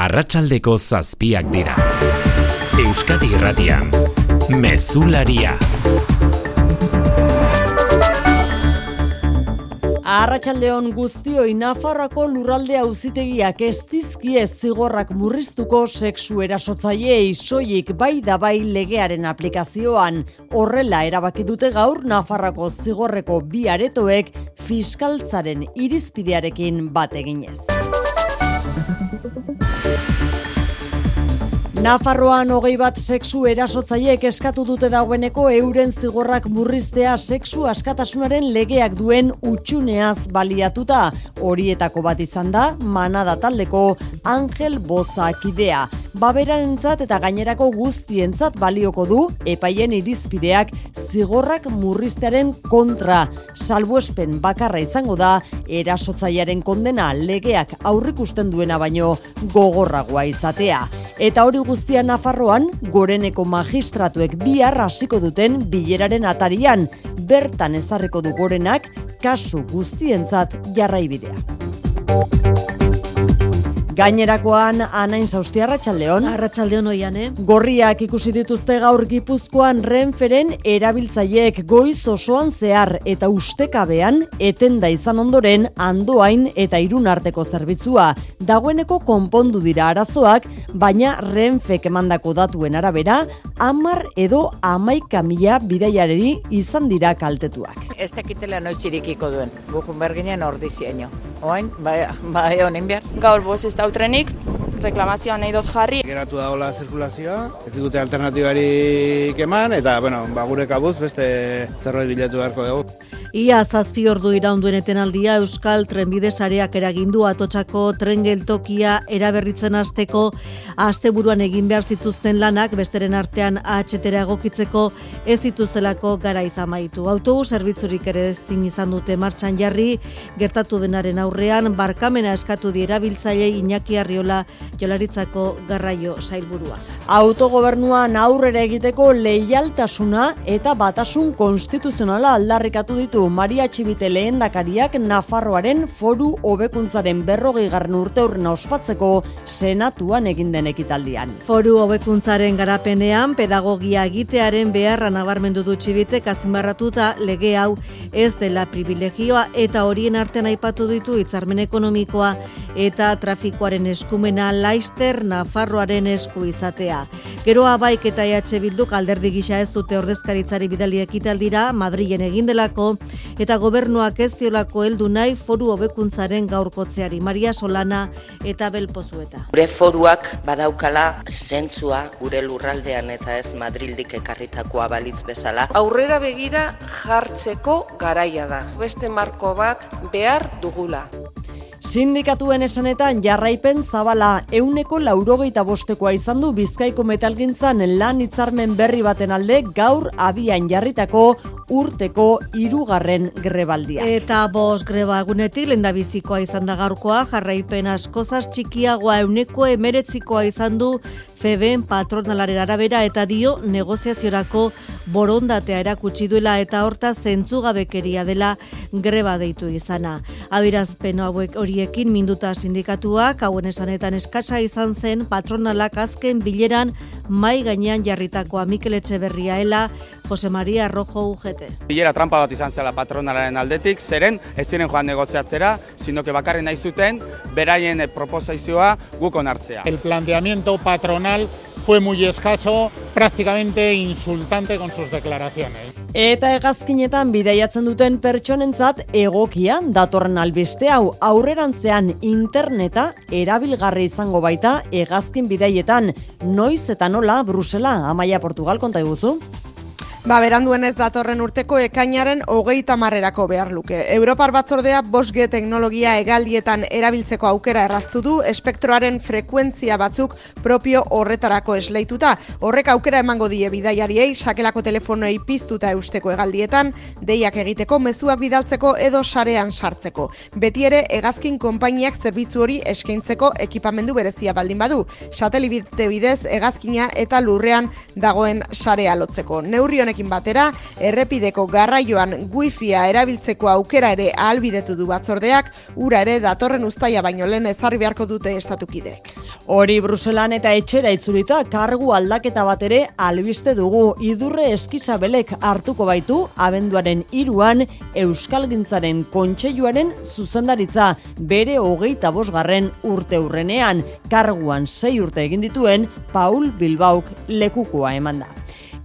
Arratsaldeko zazpiak dira. Euskadi Irratian. Mezularia. Arratxaldeon guztioi Nafarroako lurralde auzitegiak ez dizkie zigorrak murriztuko sexu erasotzaileei soilik bai da bai legearen aplikazioan. Horrela erabaki dute gaur Nafarroako zigorreko bi aretoek fiskaltzaren irizpidearekin bat eginez. Nafarroan hogei bat sexu erasotzaileek eskatu dute dagoeneko euren zigorrak murriztea sexu askatasunaren legeak duen utxuneaz baliatuta. Horietako bat izan da, manada taldeko Angel Bozakidea. Baberarentzat eta gainerako guztientzat balioko du epaien irizpideak zigorrak murriztearen kontra. Salbuespen bakarra izango da erasotzailearen kondena legeak aurrikusten duena baino gogorragoa izatea. Eta hori guztia Nafarroan, goreneko magistratuek bihar hasiko duten bileraren atarian, bertan ezarriko du gorenak, kasu guztientzat jarraibidea. Gainerakoan anain zauzti arratsaldeon. Arratsaldeon oian, eh? Gorriak ikusi dituzte gaur Gipuzkoan renferen erabiltzaileek goiz osoan zehar eta ustekabean etenda izan ondoren andoain eta irun arteko zerbitzua. Dagoeneko konpondu dira arazoak, baina renfek emandako datuen arabera, amar edo amaika mila bidaiareri izan dira kaltetuak. Ez dakitela noiz txirikiko duen, gukun berginen ordizieño. Oain, bai, bai honen behar. Gaur boz ez dautrenik, reklamazioa nahi dut jarri. Geratu da hola zirkulazioa, ez dute alternatibarik eman, eta, bueno, ba, gure kabuz beste zerbait bilatu beharko dugu. Ia zazpi ordu iraunduen etenaldia Euskal Trenbide sareak eragindu atotxako tren geltokia eraberritzen hasteko asteburuan egin behar zituzten lanak besteren artean ahetera egokitzeko ez dituztelako gara izan maitu. Autobus zerbitzurik ere ezin izan dute martxan jarri, gertatu denaren aurrean barkamena eskatu di erabiltzaile Iñaki Arriola Jolaritzako garraio sailburua. Autogobernuan aurrera egiteko leialtasuna eta batasun konstituzionala aldarrikatu ditu Maria Txibite lehendakariak Nafarroaren foru hobekuntzaren berrogei garren urte urrena ospatzeko senatuan egin den ekitaldian. Foru hobekuntzaren garapenean pedagogia egitearen beharra nabarmendu du Txibitek azimbarratuta lege hau ez dela privilegioa eta horien artean aipatu ditu hitzarmen ekonomikoa eta trafikoaren eskumena laister Nafarroaren esku izatea. Geroa baik eta EH Bilduk alderdi gisa ez dute ordezkaritzari bidali ekitaldira Madrilen egin delako eta gobernuak ez diolako heldu nahi foru hobekuntzaren gaurkotzeari Maria Solana eta Belpozueta. Gure foruak badaukala zentzua gure lurraldean eta ez Madrildik ekarritakoa balitz bezala. Aurrera begira jartzeko garaia da. Beste marko bat behar dugula. Sindikatuen esanetan jarraipen zabala euneko laurogeita bostekoa izan du bizkaiko metalgintzan lan hitzarmen berri baten alde gaur abian jarritako urteko hirugarren grebaldia. Eta bos greba egunetik lendabizikoa izan da gaurkoa jarraipen askozaz txikiagoa euneko emeretzikoa izan du Feben patronalaren arabera eta dio negoziaziorako borondatea erakutsi duela eta horta zentzugabekeria dela greba deitu izana. Abirazpen hauek horiekin minduta sindikatuak hauen esanetan eskasa izan zen patronalak azken bileran mai gainean jarritakoa Mikel Etxeberriaela Jose Maria Rojo UGT. Bilera trampa bat izan zela patronalaren aldetik, zeren ez ziren joan negoziatzera, sino que bakarren nahi zuten beraien proposaizioa guk onartzea. El planteamiento patronal fue muy escaso, prácticamente insultante con sus declaraciones. Eta hegazkinetan bidaiatzen duten pertsonentzat egokia datorren albiste hau aurrerantzean interneta erabilgarri izango baita hegazkin bidaietan noiz eta nola Brusela, Amaia Portugal konta iguzu. Ba, beranduen ez datorren urteko ekainaren hogeita marrerako behar luke. Europar batzordea 5G teknologia egaldietan erabiltzeko aukera erraztu du, espektroaren frekuentzia batzuk propio horretarako esleituta. Horrek aukera emango die bidaiariei, sakelako telefonoi piztuta eusteko egaldietan, deiak egiteko, mezuak bidaltzeko edo sarean sartzeko. Beti ere, hegazkin konpainiak zerbitzu hori eskaintzeko ekipamendu berezia baldin badu. Satelibite bidez, hegazkina eta lurrean dagoen sarea lotzeko. Neurri honekin batera, errepideko garraioan wifia erabiltzeko aukera ere ahalbidetu du batzordeak, ura ere datorren ustaia baino lehen ezarri beharko dute estatukidek. Hori Bruselan eta etxera itzulita kargu aldaketa bat ere albiste dugu idurre eskizabelek hartuko baitu abenduaren iruan Euskalgintzaren kontseiluaren zuzendaritza bere hogeita bosgarren urte urrenean karguan sei urte egin dituen Paul Bilbauk lekukoa eman da.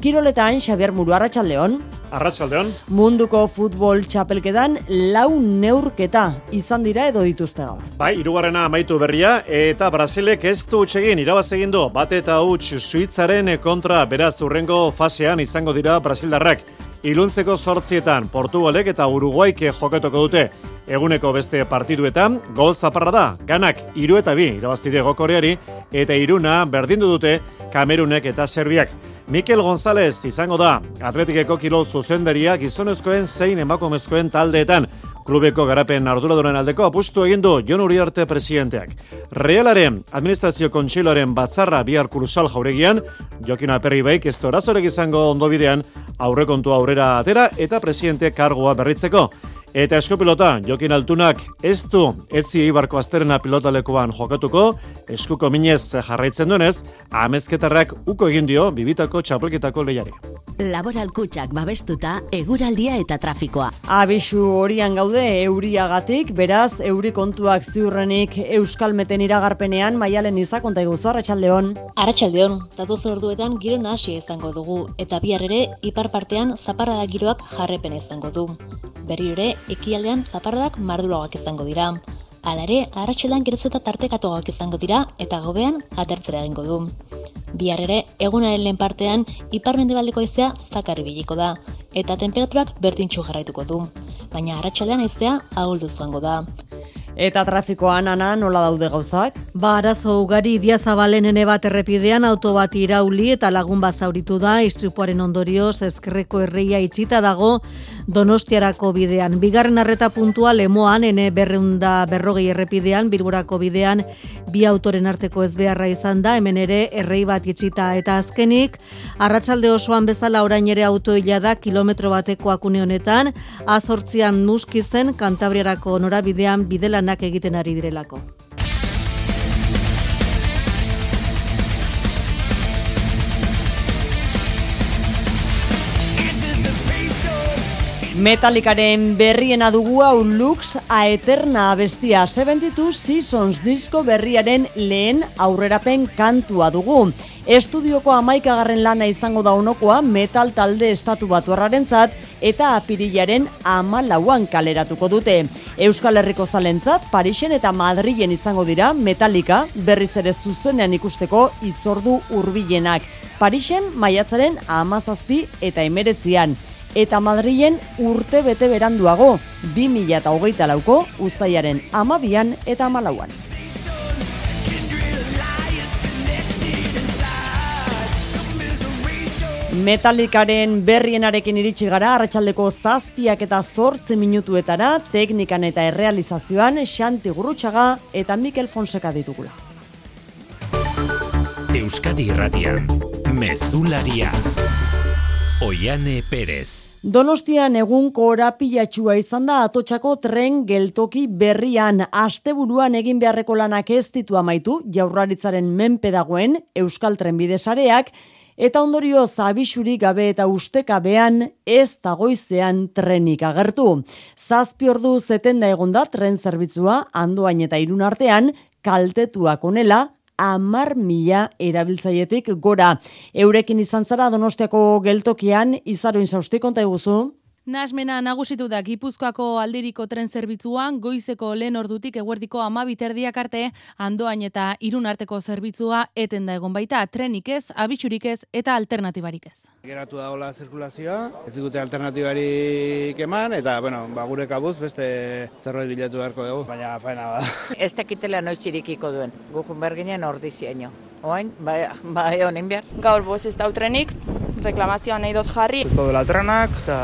Kiroletan Xabier Muru Arratsaldeon Arratsaldeon munduko futbol txapelketan lau neurketa izan dira edo dituzte gaur. Bai, hirugarrena amaitu berria eta Brasilek ez du egin irabaz egin du bat eta huts Suitzaren kontra beraz urrengo fasean izango dira Brasildarrak. Iluntzeko sortzietan Portugalek eta Uruguaik jokatuko dute. Eguneko beste partiduetan, gol zaparra da, ganak iru eta bi irabaztide gokoreari, eta iruna berdindu dute Kamerunek eta Serbiak. Mikel González izango da, atletikeko kirol zuzendaria gizonezkoen zein emakumezkoen taldeetan, klubeko garapen arduraduren aldeko apustu egin du Jon Uriarte presidenteak. Realaren administrazio kontsiloaren batzarra bihar kursal jauregian, Jokin Aperri Baik ez izango ondobidean aurrekontu aurrera atera eta presidente kargoa berritzeko. Eta eskopilota, Jokin Altunak ez du etzi eibarko azterena pilotalekoan jokatuko, eskuko minez jarraitzen duenez, amezketarrak uko egin dio bibitako txapelketako lehiari. Laboral kutsak babestuta, eguraldia eta trafikoa. Abisu horian gaude euriagatik, beraz, euri kontuak ziurrenik Euskalmeten iragarpenean maialen izakonta eguzu, Arratxaldeon. Arratxaldeon, datoz orduetan giro nahasi izango dugu, eta bihar ere, ipar partean zaparrada giroak jarrepen izango du. Berri ere, ekialdean zaparradak mardulagoak izango dira. Hala ere, arratxelan geroz eta tartekatuagoak izango dira eta gobean atertzera egingo du. Bihar ere, egunaren lehen partean, ipar mendebaldeko aizea zakarri biliko da, eta temperaturak berdintxu jarraituko du. Baina arratxaldean aizea aguldu zuango da. Eta trafikoan ana nola daude gauzak? Ba, arazo ugari diazabalen ene bat errepidean auto bat irauli eta lagun bat zauritu da, istripuaren ondorioz ezkerreko erreia itxita dago donostiarako bidean. Bigarren arreta puntua lemoan, ene berreunda berrogei errepidean, bilburako bidean, bi autoren arteko ez beharra izan da, hemen ere errei bat itxita eta azkenik, arratsalde osoan bezala orain ere autoila da kilometro bateko akune honetan, azortzian nuskizen kantabriarako norabidean bidelanak egiten ari direlako. Metalikaren berriena dugu hau Lux Aeterna abestia 72 Seasons disko berriaren lehen aurrerapen kantua dugu. Estudioko amaikagarren lana izango da honokoa metal talde estatu batu zat, eta apirilaren amalauan kaleratuko dute. Euskal Herriko zalentzat, Parisen eta Madrilen izango dira Metallica berriz ere zuzenean ikusteko itzordu hurbilenak. Parisen maiatzaren amazazpi eta emeretzian eta Madrilen urte bete beranduago, 2008 lauko, ustaiaren amabian eta amalauan. Metalikaren berrienarekin iritsi gara, arratsaldeko zazpiak eta zortze minutuetara, teknikan eta errealizazioan, Xanti Gurrutxaga eta Mikel Fonseka ditugula. Euskadi Irratian, Mezularia. Oiane Perez. Donostian egun korapilatxua izan da atotxako tren geltoki berrian asteburuan egin beharreko lanak ez ditu amaitu jaurraritzaren menpe dagoen Euskal Trenbidesareak eta ondorio zabixuri gabe eta ustekabean ez dagoizean trenik agertu. Zazpi ordu zeten da tren zerbitzua andoain eta irun artean kaltetuak onela amar mila erabiltzaietik gora. Eurekin izan zara donostiako geltokian, izaroin zauzti konta eguzu? Nasmena nagusitu da Gipuzkoako aldiriko tren zerbitzuan, goizeko lehen ordutik eguerdiko amabiterdiak arte, andoain eta irun arteko zerbitzua eten da egon baita, trenik ez, abitsurik ez eta alternatibarik ez. Geratu da hola zirkulazioa, ez dute alternatibarik eman, eta bueno, ba, gure kabuz beste zerbait bilatu beharko dugu, baina faena da. Ez dakitela noiz txirikiko duen, gukun berginen ordi zieno. Oain, bai, bai honen behar. Gaur boz ez dau trenik, reklamazioa nahi dut jarri. Ez daudela trenak, eta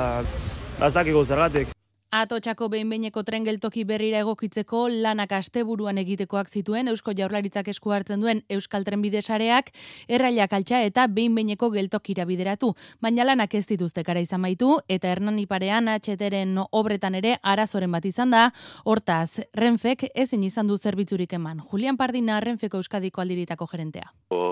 ez dakiko zergatik. Atotxako behinbeineko tren geltoki berrira egokitzeko lanak asteburuan egitekoak zituen Eusko Jaurlaritzak esku hartzen duen Euskal Trenbide sareak errailak altxa eta behinbeineko geltokira bideratu. Baina lanak ez dituzte kara izan baitu eta Hernan Iparean HTren obretan ere arazoren bat izan da. Hortaz, Renfek ezin izan du zerbitzurik eman. Julian Pardina Renfeko Euskadiko aldiritako gerentea. Por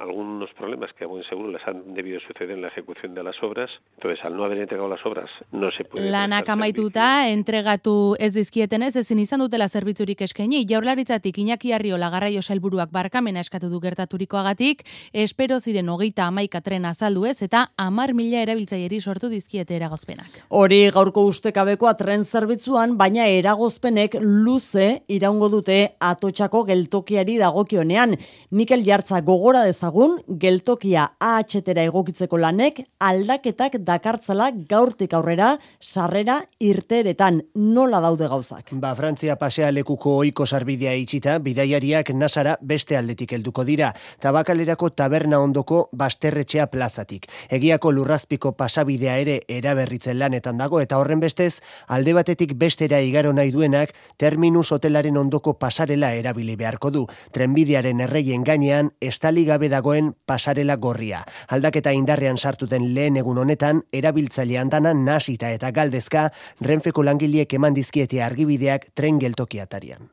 algunos problemas que muy seguro les han debido suceder en la ejecución de las obras, entonces al no haber entregado las obras no se puede Lanak amaituta entregatu ez dizkieten ez ezin izan dutela zerbitzurik eskaini. Jaurlaritzatik Iñaki Arriola garraio sailburuak barkamena eskatu du gertaturikoagatik, espero ziren hogeita amaika tren azaldu ez eta amar mila erabiltzaileri sortu dizkiete eragozpenak. Hori gaurko ustekabekoa tren zerbitzuan, baina eragozpenek luze iraungo dute atotxako geltokiari dagokionean. Mikel Jartza gogora dezagun, geltokia AHTera egokitzeko lanek aldaketak dakartzala gaurtik aurrera sarrera irteretan nola daude gauzak. Ba, Frantzia pasea lekuko oiko sarbidea itxita, bidaiariak nasara beste aldetik helduko dira, tabakalerako taberna ondoko basterretxea plazatik. Egiako lurrazpiko pasabidea ere eraberritzen lanetan dago, eta horren bestez, alde batetik bestera igaro nahi duenak, terminus hotelaren ondoko pasarela erabili beharko du. Trenbidearen erreien gainean, estali gabe dagoen pasarela gorria. Aldaketa indarrean sartuten lehen egun honetan, erabiltzailean dana nasita eta galdezka, Renfeko langileek eman dizkiete argibideak tren geltokiatarian.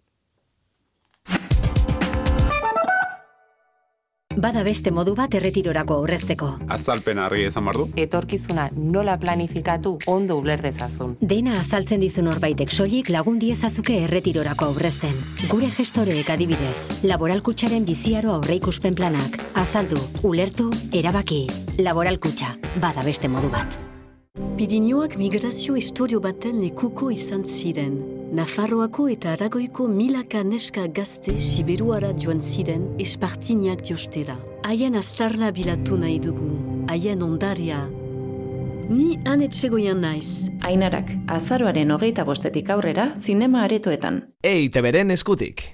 Bada beste modu bat erretirorako aurrezteko. Azalpen argi ezan bardu. Etorkizuna nola planifikatu ondo uler dezazun. Dena azaltzen dizun horbaitek soilik lagun diezazuke erretirorako aurrezten. Gure gestoreek adibidez, laboralkutsaren biziaro aurreikuspen planak. Azaldu, ulertu, erabaki. Laboralkutxa, bada beste modu bat. Pirinioak migrazio historio baten lekuko izan ziren. Nafarroako eta Aragoiko milaka neska gazte Siberuara joan ziren espartiniak jostera. Haien astarna bilatu nahi dugu, haien ondaria. Ni anetxegoian naiz. Ainarak, azaroaren hogeita bostetik aurrera, zinema aretoetan. EITB-ren eskutik.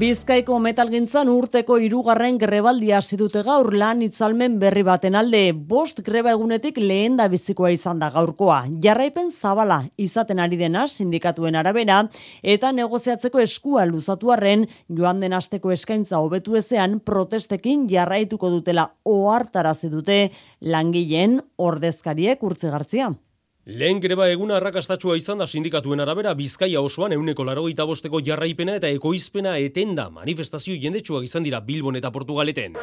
Bizkaiko metalgintzan urteko hirugarren grebaldia hasi dute gaur lan itzalmen berri baten alde. Bost greba egunetik lehen da bizikoa izan da gaurkoa. Jarraipen zabala izaten ari dena sindikatuen arabera eta negoziatzeko eskua luzatu arren joan den asteko eskaintza hobetu ezean protestekin jarraituko dutela ohartarazi dute langileen ordezkariek urtzigartzia. Lehen greba eguna arrakastatxua izan da sindikatuen arabera Bizkaia osoan euneko larogeita bosteko jarraipena eta ekoizpena etenda manifestazio jendetsuak izan dira Bilbon eta Portugaleten.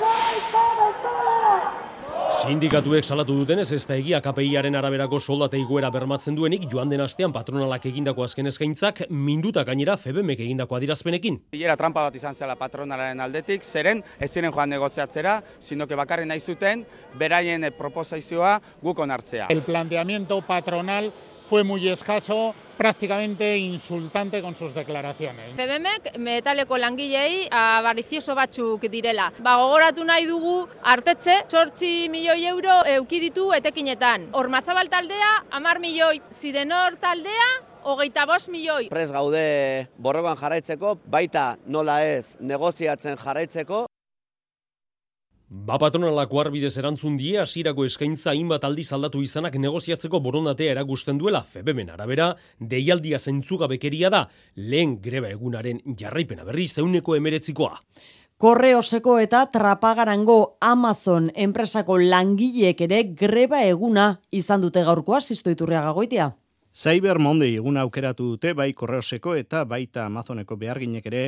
Sindikatuek salatu dutenez ez da egia KPIaren araberako soldata iguera bermatzen duenik joan den astean patronalak egindako azken eskaintzak minduta gainera FEBEMek egindako adirazpenekin. Bilera trampa bat izan zela patronalaren aldetik, zeren ez ziren joan negoziatzera, sino que bakarren nahi zuten beraien proposaizioa guk onartzea. El planteamiento patronal fue muy escaso, prácticamente insultante con sus declaraciones. FEBEMek metaleko langilei abarizioso batzuk direla. Ba, gogoratu nahi dugu artetze, sortzi milioi euro eukiditu etekinetan. Ormazabal taldea, amar milioi, zidenor taldea, hogeita bost milioi. Prez gaude borrogan jarraitzeko, baita nola ez negoziatzen jarraitzeko. Ba patronalako arbidez erantzun die hasierako eskaintza hainbat aldiz aldatu izanak negoziatzeko borondatea erakusten duela FEBEMen arabera, deialdia zentzugabekeria da, lehen greba egunaren jarraipena berri zeuneko emeretzikoa. Korreoseko eta trapagarango Amazon enpresako langileek ere greba eguna izan dute gaurkoa, zisto iturriaga goitia. Cyber Monday eguna aukeratu dute bai Korreoseko eta baita Amazoneko beharginek ere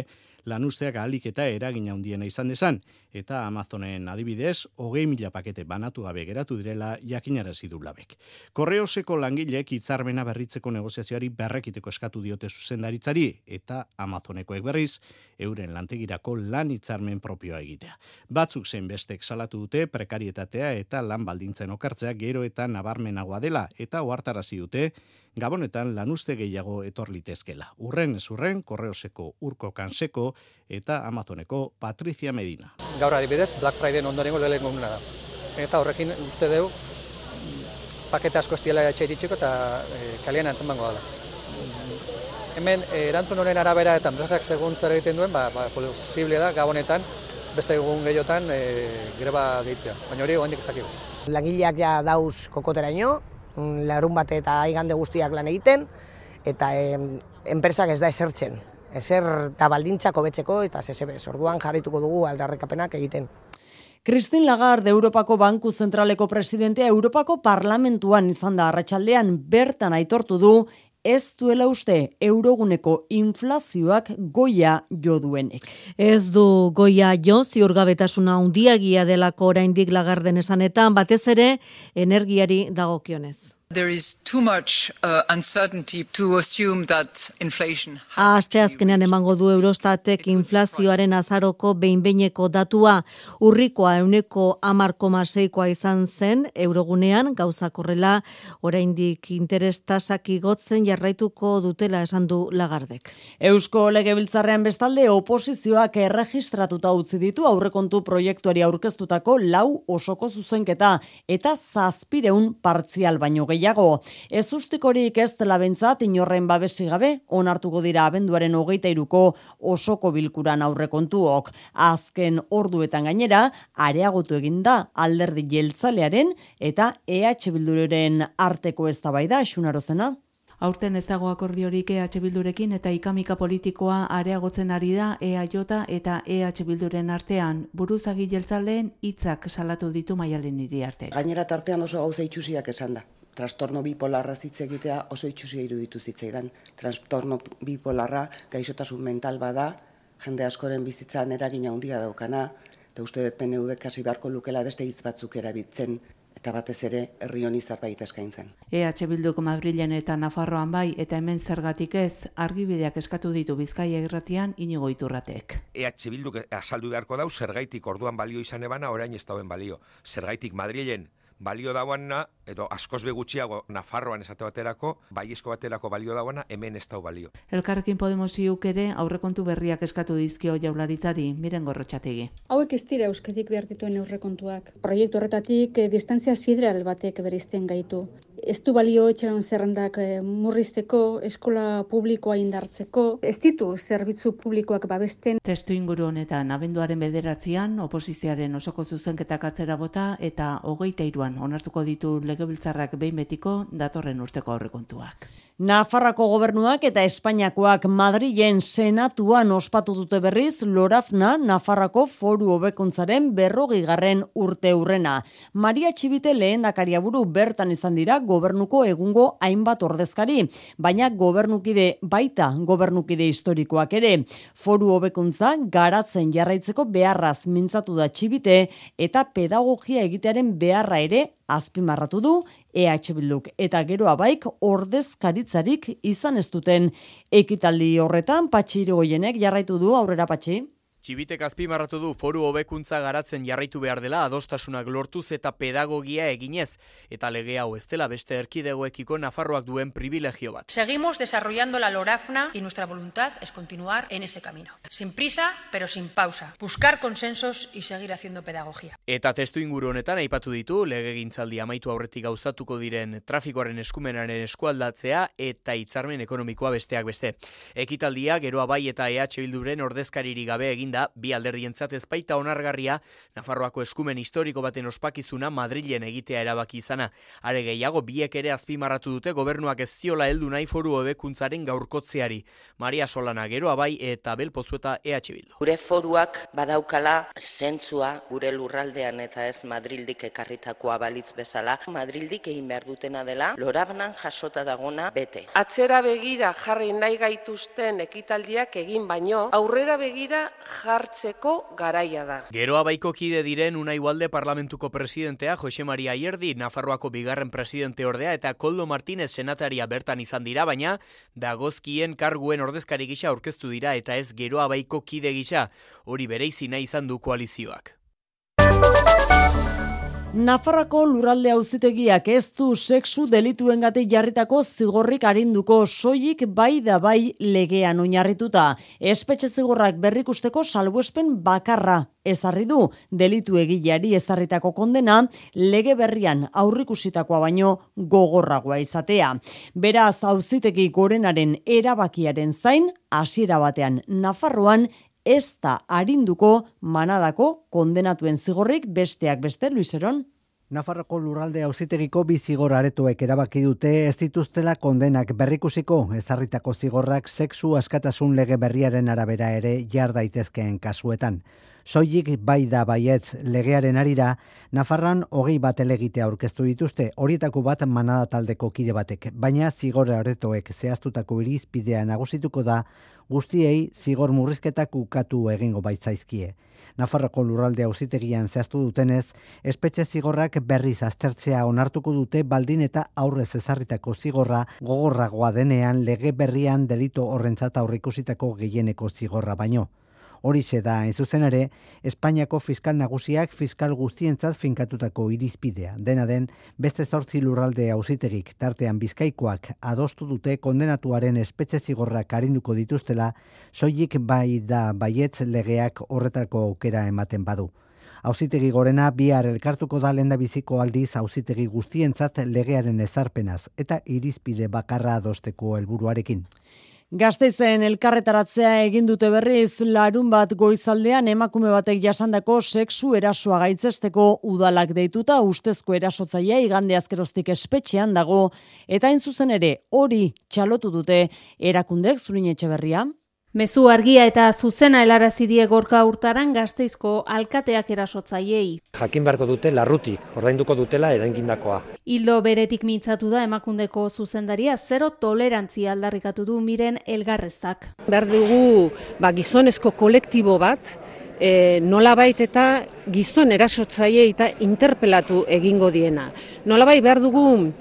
lanusteak ahalik eta eragin handiena izan dezan, eta Amazonen adibidez, hogei mila pakete banatu gabe geratu direla jakinarazi du labek. Korreoseko langilek hitzarmena berritzeko negoziazioari berrekiteko eskatu diote zuzendaritzari, eta Amazonekoek berriz, euren lantegirako lan hitzarmen propioa egitea. Batzuk zen bestek salatu dute prekarietatea eta lan baldintzen okartzea gero eta nabarmenagoa dela, eta ohartarazi dute, Gabonetan lanuste gehiago etor litezkela. Urren ez urren, korreoseko urko kanseko eta Amazoneko Patricia Medina. Gaur adibidez, Black Friday ondorengo lehen da. Eta horrekin uste deu, pakete asko estiela etxe iritsiko eta e, kalian antzen dela. Hemen, erantzun honen arabera eta enpresak segun zer egiten duen, ba, ba, posible da, gabonetan, beste egun gehiotan e, greba gehitzea. Baina hori, oandik ez dakigu. Lagileak ja dauz kokoteraino, larun bate eta aigande guztiak lan egiten, eta enpresak ez da esertzen. Ezer eta baldintzak hobetzeko eta zezebe, orduan jarrituko dugu aldarrekapenak egiten. Christine Lagarde Europako Banku Zentraleko presidentea Europako Parlamentuan izan da arratsaldean bertan aitortu du ez duela uste euroguneko inflazioak goia jo duenek. Ez du goia jo ziurgabetasuna handiagia delako oraindik lagarden esanetan batez ere energiari dagokionez. There is too much uh, uncertainty to assume that inflation Aste azkenean emango du Eurostatek inflazioaren azaroko behinbeineko datua urrikoa euneko amarkoma seikoa izan zen eurogunean gauzak horrela oraindik interes tasak igotzen jarraituko dutela esan du lagardek. Eusko Legebiltzarrean bestalde oposizioak erregistratuta utzi ditu aurrekontu proiektuari aurkeztutako lau osoko zuzenketa eta zazpireun partzial baino gehiago. Ez ustikorik ez dela bentzat inorren babesi gabe onartuko dira abenduaren hogeita iruko osoko bilkuran aurrekontuok. Azken orduetan gainera, areagotu eginda alderdi jeltzalearen eta EH Bilduren arteko eztabaida xunarozena. Aurten ez dago akordiorik EH Bildurekin eta ikamika politikoa areagotzen ari da EAJ eta EH Bilduren artean. Buruzagi jeltzaleen hitzak salatu ditu maialen hiri arte. Gainera tartean oso gauza itxusiak esan da. Trastorno bipolarra hitz egitea oso itxusia iruditu zitzaidan. Trastorno bipolarra gaixotasun mental bada, jende askoren bizitzan eragina handia daukana, eta uste dut PNV kasi beharko lukela beste hitz batzuk erabiltzen eta batez ere herri honi zerbait eskaintzen. EH Bilduk Madrilen eta Nafarroan bai eta hemen zergatik ez argibideak eskatu ditu Bizkaia irratian inigo iturratek. EH Bilduk azaldu beharko dau zergaitik orduan balio izan ebana orain ez dauen balio. Zergaitik Madrilen balio dauana, edo askoz begutxiago Nafarroan esate baterako, baiezko baterako balio dauana, hemen ez dau balio. Elkarrekin Podemos iuk ere aurrekontu berriak eskatu dizkio jaularitzari, miren gorrotxategi. Hauek ez dira euskedik behar dituen aurrekontuak. Proiektu horretatik eh, distantzia sideral batek berizten gaitu. Ez du balio etxeran zerrendak eh, murrizteko, eskola publikoa indartzeko, ez ditu zerbitzu publikoak babesten. Testu inguru honetan, abenduaren bederatzean, oposizioaren osoko zuzenketak atzera bota eta hogeita iruan onartuko ditu legebiltzarrak behin betiko datorren urteko aurrekontuak. Nafarrako gobernuak eta Espainiakoak Madrilen senatuan ospatu dute berriz Lorafna Nafarrako foru hobekuntzaren berrogigarren urte urrena. Maria Txibite lehen buru bertan izan dira gobernuko egungo hainbat ordezkari, baina gobernukide baita gobernukide historikoak ere. Foru hobekuntza garatzen jarraitzeko beharraz mintzatu da Txibite eta pedagogia egitearen beharra ere azpimarratu du EH Bilduk eta geroa baik ordezkaritzarik izan ez duten ekitaldi horretan patxiri goienek jarraitu du aurrera patxi. Txibitek azpimarratu du foru hobekuntza garatzen jarraitu behar dela adostasunak lortuz eta pedagogia eginez, eta lege hau ez dela beste erkidegoekiko Nafarroak duen privilegio bat. Seguimos desarrollando la Lorafna y nuestra voluntad es continuar en ese camino. Sin prisa, pero sin pausa. Buscar consensos y seguir haciendo pedagogía. Eta testu inguru honetan aipatu ditu lege gintzaldi amaitu aurretik gauzatuko diren trafikoaren eskumenaren eskualdatzea eta hitzarmen ekonomikoa besteak beste. Ekitaldia geroa bai eta EH Bilduren ordezkariri gabe egin da bi alderdientzat ezpaita onargarria Nafarroako eskumen historiko baten ospakizuna Madrilen egitea erabaki izana. Are gehiago biek ere azpimarratu dute gobernuak ez ziola heldu nahi foru hobekuntzaren gaurkotzeari. Maria Solana geroa bai eta belpozueta EH Bildu. Gure foruak badaukala zentzua gure lurraldean eta ez Madrildik ekarritakoa balitz bezala. Madrildik egin behar dutena dela, lorabnan jasota dagona bete. Atzera begira jarri nahi gaituzten ekitaldiak egin baino, aurrera begira jartzeko garaia da. Geroa baiko kide diren una igualde parlamentuko presidentea Jose Maria Ierdi, Nafarroako bigarren presidente ordea eta Koldo Martínez senataria bertan izan dira, baina dagozkien karguen ordezkari gisa aurkeztu dira eta ez geroa baiko kide gisa, hori bereizina izan du koalizioak. Nafarrako lurralde auzitegiak ez du sexu delituengatik jarritako zigorrik arinduko soilik bai da bai legean oinarrituta. Espetxe zigorrak berrikusteko salbuespen bakarra ezarri du delitu egileari ezarritako kondena lege berrian aurrikusitakoa baino gogorragoa izatea. Beraz auzitegi gorenaren erabakiaren zain hasiera batean Nafarroan ez da arinduko manadako kondenatuen zigorrik besteak beste Luiseron. Nafarroko lurralde auzitegiko bi zigor aretoek erabaki dute ez dituztela kondenak berrikusiko ezarritako zigorrak sexu askatasun lege berriaren arabera ere jar daitezkeen kasuetan. Soilik bai da baietz legearen arira, Nafarran hogei bat elegitea aurkeztu dituzte, horietako bat manada taldeko kide batek, baina zigor aretoek zehaztutako irizpidea nagusituko da, guztiei zigor murrizketak ukatu egingo baitzaizkie. Nafarroko lurralde auzitegian zehaztu dutenez, espetxe zigorrak berriz aztertzea onartuko dute baldin eta aurrez ezarritako zigorra gogorragoa denean lege berrian delito horrentzat aurrikusitako gehieneko zigorra baino. Horixe da, hain zuzen ere, Espainiako fiskal nagusiak fiskal guztientzat finkatutako irizpidea. Dena den, beste zortzi lurralde auzitegik tartean bizkaikoak adostu dute kondenatuaren espetxe zigorrak arinduko dituztela, soilik bai da baietz legeak horretako aukera ematen badu. Auzitegi gorena bihar elkartuko da lenda biziko aldiz auzitegi guztientzat legearen ezarpenaz eta irizpide bakarra adosteko helburuarekin. Gazteizen elkarretaratzea egin dute berriz larun bat goizaldean emakume batek jasandako sexu erasoa gaitzesteko udalak deituta ustezko erasotzailea igande azkerostik espetxean dago eta in zuzen ere hori txalotu dute erakundek zurin etxe berria. Mezu argia eta zuzena helarazi die gorka urtaran gazteizko alkateak erasotzaiei. Jakin beharko dute larrutik, ordainduko dutela erangindakoa. Hildo beretik mintzatu da emakundeko zuzendaria zero tolerantzia aldarrikatu du miren elgarrezak. Behar dugu ba, gizonezko kolektibo bat, e, nolabait eta gizon erasotzaile eta interpelatu egingo diena. Nolabait behar dugu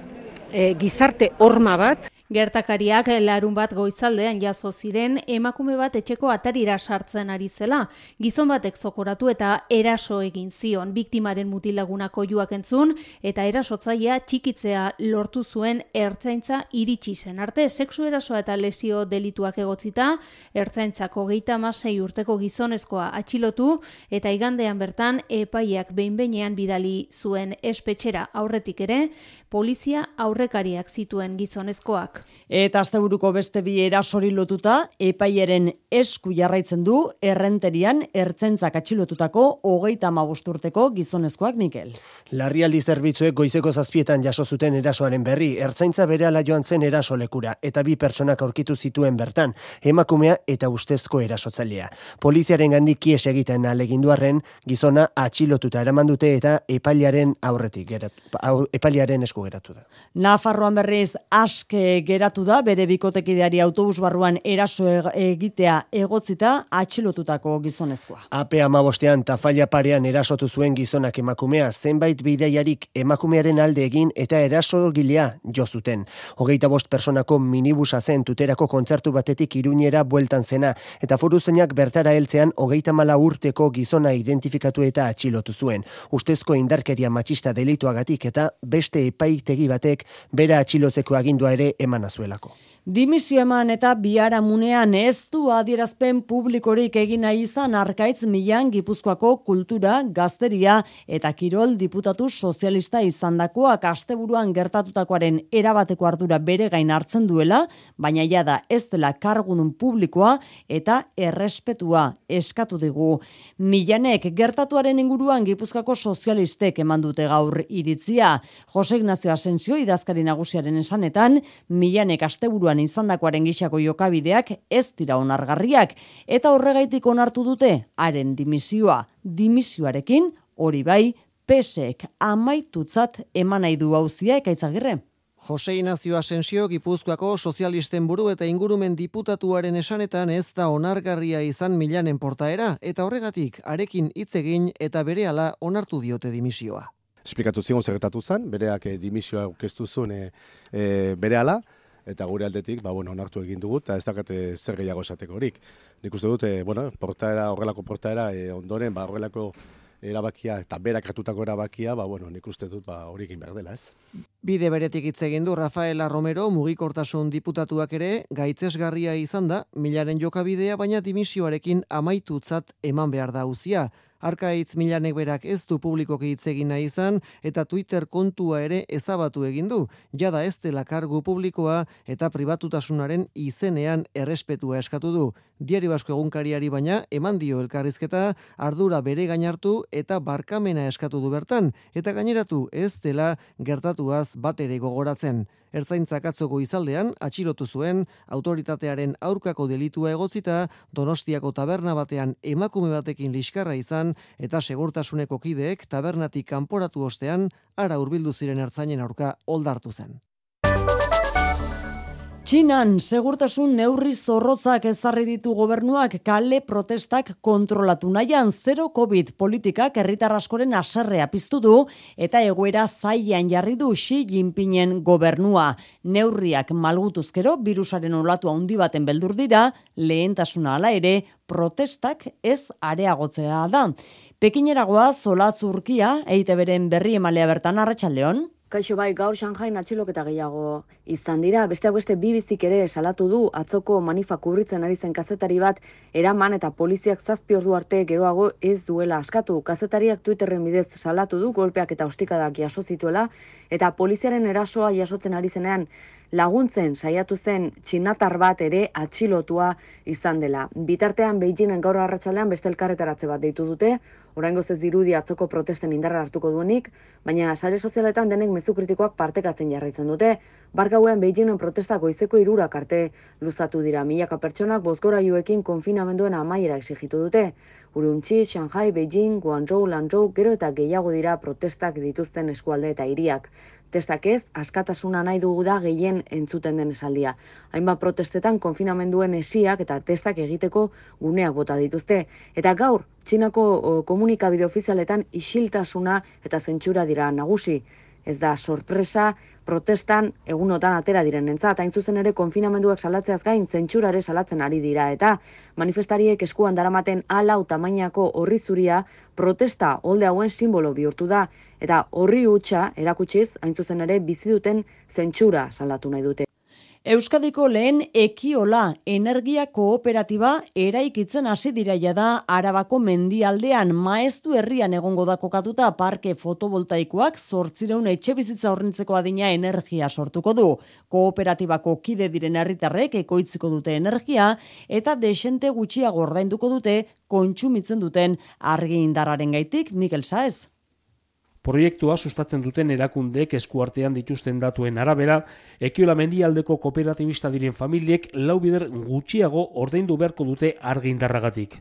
e, gizarte horma bat, Gertakariak larun bat goizaldean jaso ziren emakume bat etxeko atarira sartzen ari zela. Gizon batek zokoratu eta eraso egin zion. Biktimaren mutilagunako joak entzun eta erasotzaia txikitzea lortu zuen ertzaintza iritsi zen. Arte, sexu erasoa eta lesio delituak egotzita, ertzaintzako geita masei urteko gizonezkoa atxilotu eta igandean bertan epaiak behin bidali zuen espetxera aurretik ere, polizia aurrekariak zituen gizonezkoak. Eta asteburuko beste bi erasori lotuta, epaieren esku jarraitzen du errenterian ertzentzak atxilotutako hogeita urteko gizonezkoak Mikel. Larrialdi zerbitzuek goizeko zazpietan jaso zuten erasoaren berri, ertzaintza bere ala joan zen eraso lekura, eta bi pertsonak aurkitu zituen bertan, emakumea eta ustezko erasotzailea. Poliziaren gandik kies egiten aleginduarren, gizona atxilotuta eraman dute eta epailaren aurretik geratu, epailaren esku geratu da. Nafarroan berriz aske geratu da bere bikotekideari autobus barruan eraso egitea egotzita atxilotutako gizonezkoa. AP amabostean tafaila parean erasotu zuen gizonak emakumea zenbait bideiarik emakumearen alde egin eta eraso gilea jo zuten. Hogeita bost personako minibusa zen tuterako kontzertu batetik iruñera bueltan zena eta foruzeinak bertara heltzean hogeita mala urteko gizona identifikatu eta atxilotu zuen. Ustezko indarkeria matxista delituagatik eta beste epaitegi batek bera atxilotzeko agindua ere eman zuelako. Dimisio eman eta biara munean ez du adierazpen publikorik egin nahi izan arkaitz milan gipuzkoako kultura, gazteria eta kirol diputatu sozialista izandakoak asteburuan gertatutakoaren erabateko ardura bere gain hartzen duela, baina ja da ez dela kargunun publikoa eta errespetua eskatu digu. Milanek gertatuaren inguruan gipuzkoako sozialistek eman dute gaur iritzia. Jose Ignacio Asensio idazkari nagusiaren esanetan, Milanek asteburuan izandakoaren gixako jokabideak ez dira onargarriak eta horregaitik onartu dute haren dimisioa. Dimisioarekin hori bai pesek amaitutzat eman nahi du hauzia ekaitzagirre. Jose Inazio Asensio Gipuzkoako sozialisten buru eta ingurumen diputatuaren esanetan ez da onargarria izan milanen portaera eta horregatik arekin hitz egin eta berehala onartu diote dimisioa. Esplikatu zion zerretatu zen, bereak eh, dimisioa aurkeztu zuen e, berehala, eta gure aldetik, ba, bueno, onartu egin dugu, eta ez dakate zer gehiago esateko horik. Nik uste dut, e, bueno, portaera, horrelako portaera, e, ondoren, ba, horrelako erabakia, eta berak hartutako erabakia, ba, bueno, nik uste dut, ba, hori egin behar dela, ez? Bide beretik hitz egin du Rafaela Romero mugikortasun diputatuak ere gaitzesgarria izan da milaren jokabidea baina dimisioarekin amaitutzat eman behar da uzia. Arkaitz Milanek berak ez du publikoki hitz egin nahi izan eta Twitter kontua ere ezabatu egin du. Jada ez dela kargu publikoa eta pribatutasunaren izenean errespetua eskatu du. Diari Basko egunkariari baina eman dio elkarrizketa ardura bere gainartu eta barkamena eskatu du bertan eta gaineratu ez dela gertatuaz bat ere gogoratzen. Ertzaintzak atzoko izaldean atxilotu zuen autoritatearen aurkako delitua egotzita Donostiako taberna batean emakume batekin liskarra izan eta segurtasuneko kideek tabernatik kanporatu ostean ara hurbildu ziren ertzainen aurka oldartu zen. Txinan, segurtasun neurri zorrotzak ezarri ditu gobernuak kale protestak kontrolatu nahian zero COVID politikak herritar askoren aserrea piztu du eta egoera zaian jarri du Xi Jinpingen gobernua. Neurriak malgutuzkero virusaren olatu handi baten beldur dira, lehentasuna hala ere protestak ez areagotzea da. Pekineragoa zolatz urkia, eite beren berri emalea bertan arratsaldeon. Kaixo bai, gaur Shanghai atxiloketa gehiago izan dira. Besteak beste bi bizik ere salatu du atzoko manifa kubritzen ari zen kazetari bat eraman eta poliziak zazpi ordu arte geroago ez duela askatu. Kazetariak Twitterren bidez salatu du golpeak eta ostikadak jaso zituela eta poliziaren erasoa jasotzen ari zenean laguntzen saiatu zen txinatar bat ere atxilotua izan dela. Bitartean Beijingen gaur arratsaldean beste elkarretaratze bat deitu dute, oraingo ez dirudi atzoko protesten indarra hartuko duenik, baina sare sozialetan denek mezu kritikoak partekatzen jarraitzen dute. Bargauean Beijingen protesta goizeko irurak arte luzatu dira. Milaka pertsonak bozgoraiuekin konfinamenduen amaiera exigitu dute. Urumtsi, Shanghai, Beijing, Guangzhou, Lanzhou, gero eta gehiago dira protestak dituzten eskualde eta hiriak testak ez, askatasuna nahi dugu da gehien entzuten den esaldia. Hainbat protestetan konfinamenduen esiak eta testak egiteko guneak bota dituzte. Eta gaur, Txinako komunikabide ofizialetan isiltasuna eta zentsura dira nagusi ez da sorpresa, protestan egunotan atera diren entzat, hain zuzen ere konfinamenduak salatzeaz gain zentsurare salatzen ari dira, eta manifestariek eskuan daramaten alau tamainako horri zuria protesta holde hauen simbolo bihurtu da, eta horri hutsa erakutsiz, hain zuzen ere bizi duten zentsura salatu nahi dute. Euskadiko lehen ekiola energia kooperatiba eraikitzen hasi diraia da Arabako mendialdean maestu herrian egongo da kokatuta parke fotovoltaikoak zortzireun etxe bizitza horrentzeko adina energia sortuko du. Kooperatibako kide diren herritarrek ekoitziko dute energia eta desente gutxiago ordainduko dute kontsumitzen duten argi indarraren gaitik Mikel Saez. Proiektua sustatzen duten erakundeek eskuartean dituzten datuen arabera, ekiola mendialdeko kooperatibista diren familiek lau bider gutxiago ordaindu beharko dute argindarragatik.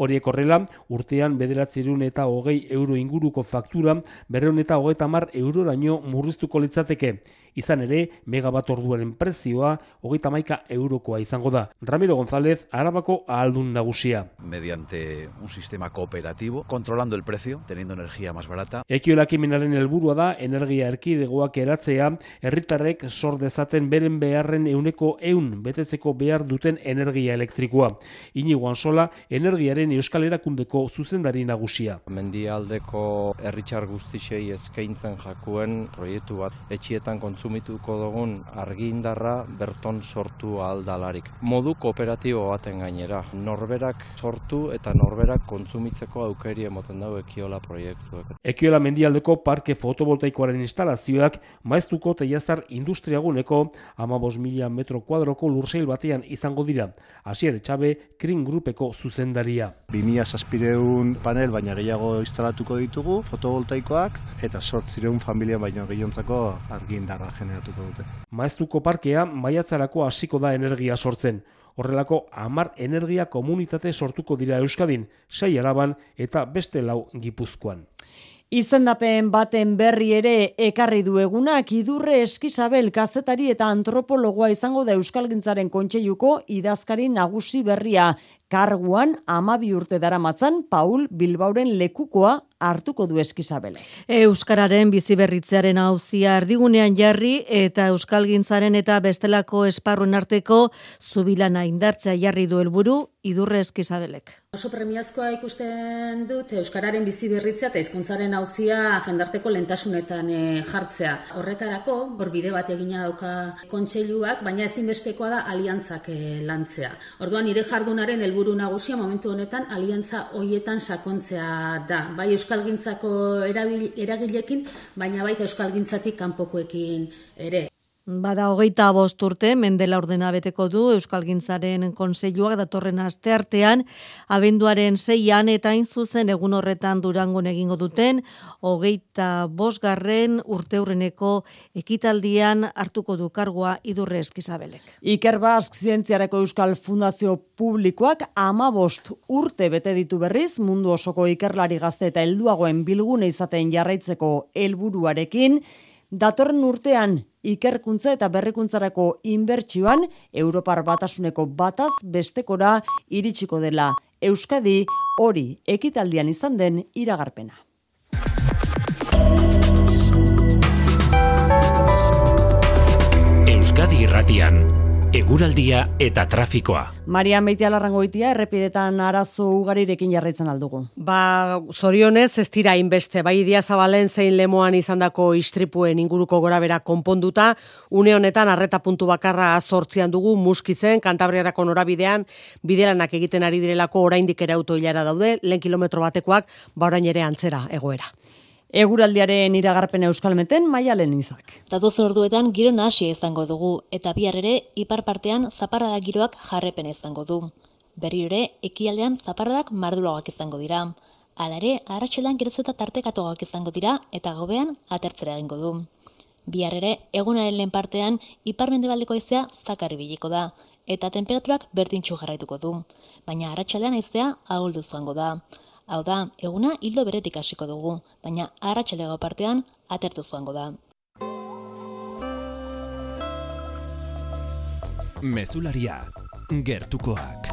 Horiek horrela, urtean bederatzerun eta hogei euro inguruko faktura, berreun eta hogeita mar euroraino murriztuko litzateke, izan ere megabat orduaren prezioa hogeita maika eurokoa izango da. Ramiro González, Arabako ahaldun nagusia. Mediante un sistema cooperativo, controlando el precio, teniendo energía más barata. Ekiolak imenaren helburua da, energia erkidegoak eratzea, herritarrek sor dezaten beren beharren euneko eun betetzeko behar duten energia elektrikoa. Inigoan sola, energiaren euskal erakundeko zuzendari nagusia. Mendialdeko herritxar guztisei eskaintzen jakuen proiektu bat etxietan kontzu kontsumituko dugun argindarra berton sortu aldalarik. Modu kooperatibo baten gainera, norberak sortu eta norberak kontsumitzeko aukeri emoten dago ekiola proiektuak. Ekiola mendialdeko parke fotovoltaikoaren instalazioak maiztuko teiazar industriaguneko ama mila metro kuadroko lurseil batean izango dira. Asier etxabe, Kring Grupeko zuzendaria. 2000 saspireun panel baina gehiago instalatuko ditugu fotovoltaikoak eta sortzireun familia baino gehiontzako argindarra generatuko dute. Maeztuko parkea maiatzarako hasiko da energia sortzen. Horrelako amar energia komunitate sortuko dira Euskadin, sei araban eta beste lau gipuzkoan. Izendapen baten berri ere ekarri du egunak idurre eskizabel kazetari eta antropologoa izango da Euskalgintzaren kontseiluko idazkari nagusi berria. Karguan amabi urte daramatzan Paul Bilbauren lekukoa hartuko du eskizabele. Euskararen biziberritzearen hauzia erdigunean jarri eta Euskalgintzaren eta bestelako esparruen arteko zubilana indartzea jarri du helburu idurre eskizabelek. Oso premiazkoa ikusten dut Euskararen biziberritzea eta hizkuntzaren nauzia jendarteko lentasunetan e, jartzea. Horretarako, hor bide bat egina dauka kontseiluak, baina ezinbestekoa da aliantzak e, lantzea. Orduan, nire jardunaren helburu nagusia momentu honetan aliantza hoietan sakontzea da. Bai Euskalgintzako eragilekin, baina baita Euskalgintzatik kanpokoekin ere. Bada hogeita bost urte, mendela ordena beteko du Euskalgintzaren konseiluak datorren aste artean, abenduaren zeian eta hain zuzen egun horretan durangon egingo duten, hogeita bosgarren urteurreneko ekitaldian hartuko du kargoa idurre eskizabelek. Iker Bask Zientziareko Euskal Fundazio Publikoak ama bost urte bete ditu berriz, mundu osoko ikerlari gazte eta helduagoen bilgune izaten jarraitzeko helburuarekin, datorren urtean ikerkuntza eta berrikuntzarako inbertsioan Europar batasuneko bataz bestekora iritsiko dela Euskadi hori ekitaldian izan den iragarpena. Euskadi irratian Eguraldia eta trafikoa. Maria Meitia Larrangoitia errepidetan arazo ugarirekin jarraitzen aldugu. Ba, zorionez ez dira inbeste, bai dia zabalen zein lemoan izandako istripuen inguruko gorabera konponduta, une honetan arreta puntu bakarra azortzian dugu muskizen, kantabriarako norabidean, bideranak egiten ari direlako oraindik ere autoilara daude, lehen kilometro batekoak, ba orain ere antzera egoera. Eguraldiaren iragarpen euskalmeten maialen izak. Datoz orduetan giro nahasi izango dugu, eta bihar ere ipar partean zaparrada giroak jarrepen izango du. Berri ere, ekialdean zaparradak mardulagoak izango dira. Hala ere, arratxelan gerozeta tartekatuagoak izango dira, eta gobean atertzera egingo du. Bihar ere, egunaren lehen partean, ipar mendebaldeko izea zakarri biliko da, eta temperaturak berdintxu jarraituko du. Baina arratxalean aizea aguldu zuango da. Hau da, eguna hildo beretik hasiko dugu, baina arratsalego partean atertu zuango da. Mezularia, gertukoak.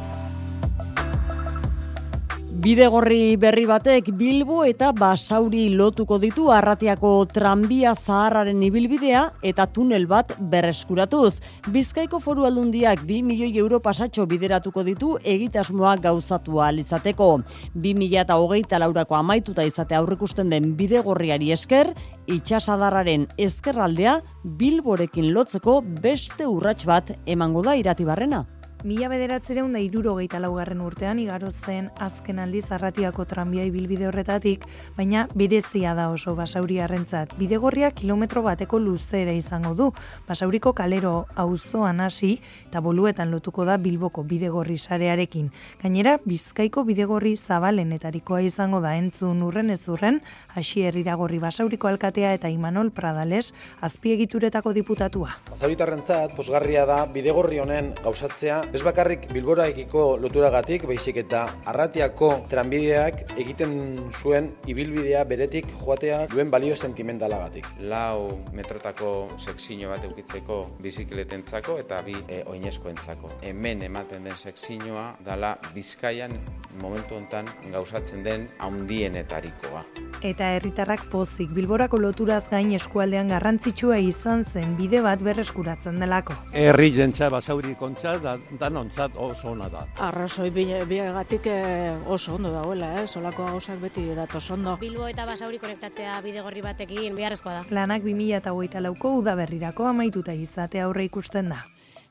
Bidegorri berri batek Bilbo eta Basauri lotuko ditu Arratiako tranbia zaharraren ibilbidea eta tunel bat berreskuratuz. Bizkaiko foru aldundiak 2 milioi euro pasatxo bideratuko ditu egitasmoa gauzatu izateko. 2000 eta hogeita laurako amaituta izate aurrikusten den bidegorriari esker, itxasadarraren eskerraldea Bilborekin lotzeko beste urrats bat emango da iratibarrena. Mila bederatzereun da iruro laugarren urtean igaro zen azken aldiz arratiako tranbia ibilbide horretatik, baina berezia da oso basauri arrentzat. Bidegorria kilometro bateko luzera izango du, basauriko kalero auzoan hasi eta boluetan lotuko da bilboko bidegorri sarearekin. Gainera, bizkaiko bidegorri zabalenetarikoa izango da entzun urren ez urren, hasi herriragorri basauriko alkatea eta Imanol Pradales azpiegituretako diputatua. Basauritarrentzat, posgarria da bidegorri honen gauzatzea Ez bakarrik bilboraekiko loturagatik, baizik eta arratiako tranbideak egiten zuen ibilbidea beretik joatea duen balio sentimentalagatik. Lau metrotako sekzio bat eukitzeko bizikletentzako eta bi e, oinezkoentzako. Hemen ematen den sekzioa dala Bizkaian momentu hontan gauzatzen den haundienetarikoa. Eta herritarrak pozik bilborako loturaz gain eskualdean garrantzitsua izan zen bide bat berreskuratzen delako. Herri jentza basauri kontza da, danontzat oso ona da. Arrazoi biagatik eh, oso ondo dagoela, eh? solako gauzak beti datoz ondo. Bilbo eta basauri konektatzea bidegorri batekin beharrezkoa da. Planak 2000 eta hogeita lauko udaberrirako amaituta izate aurre ikusten da.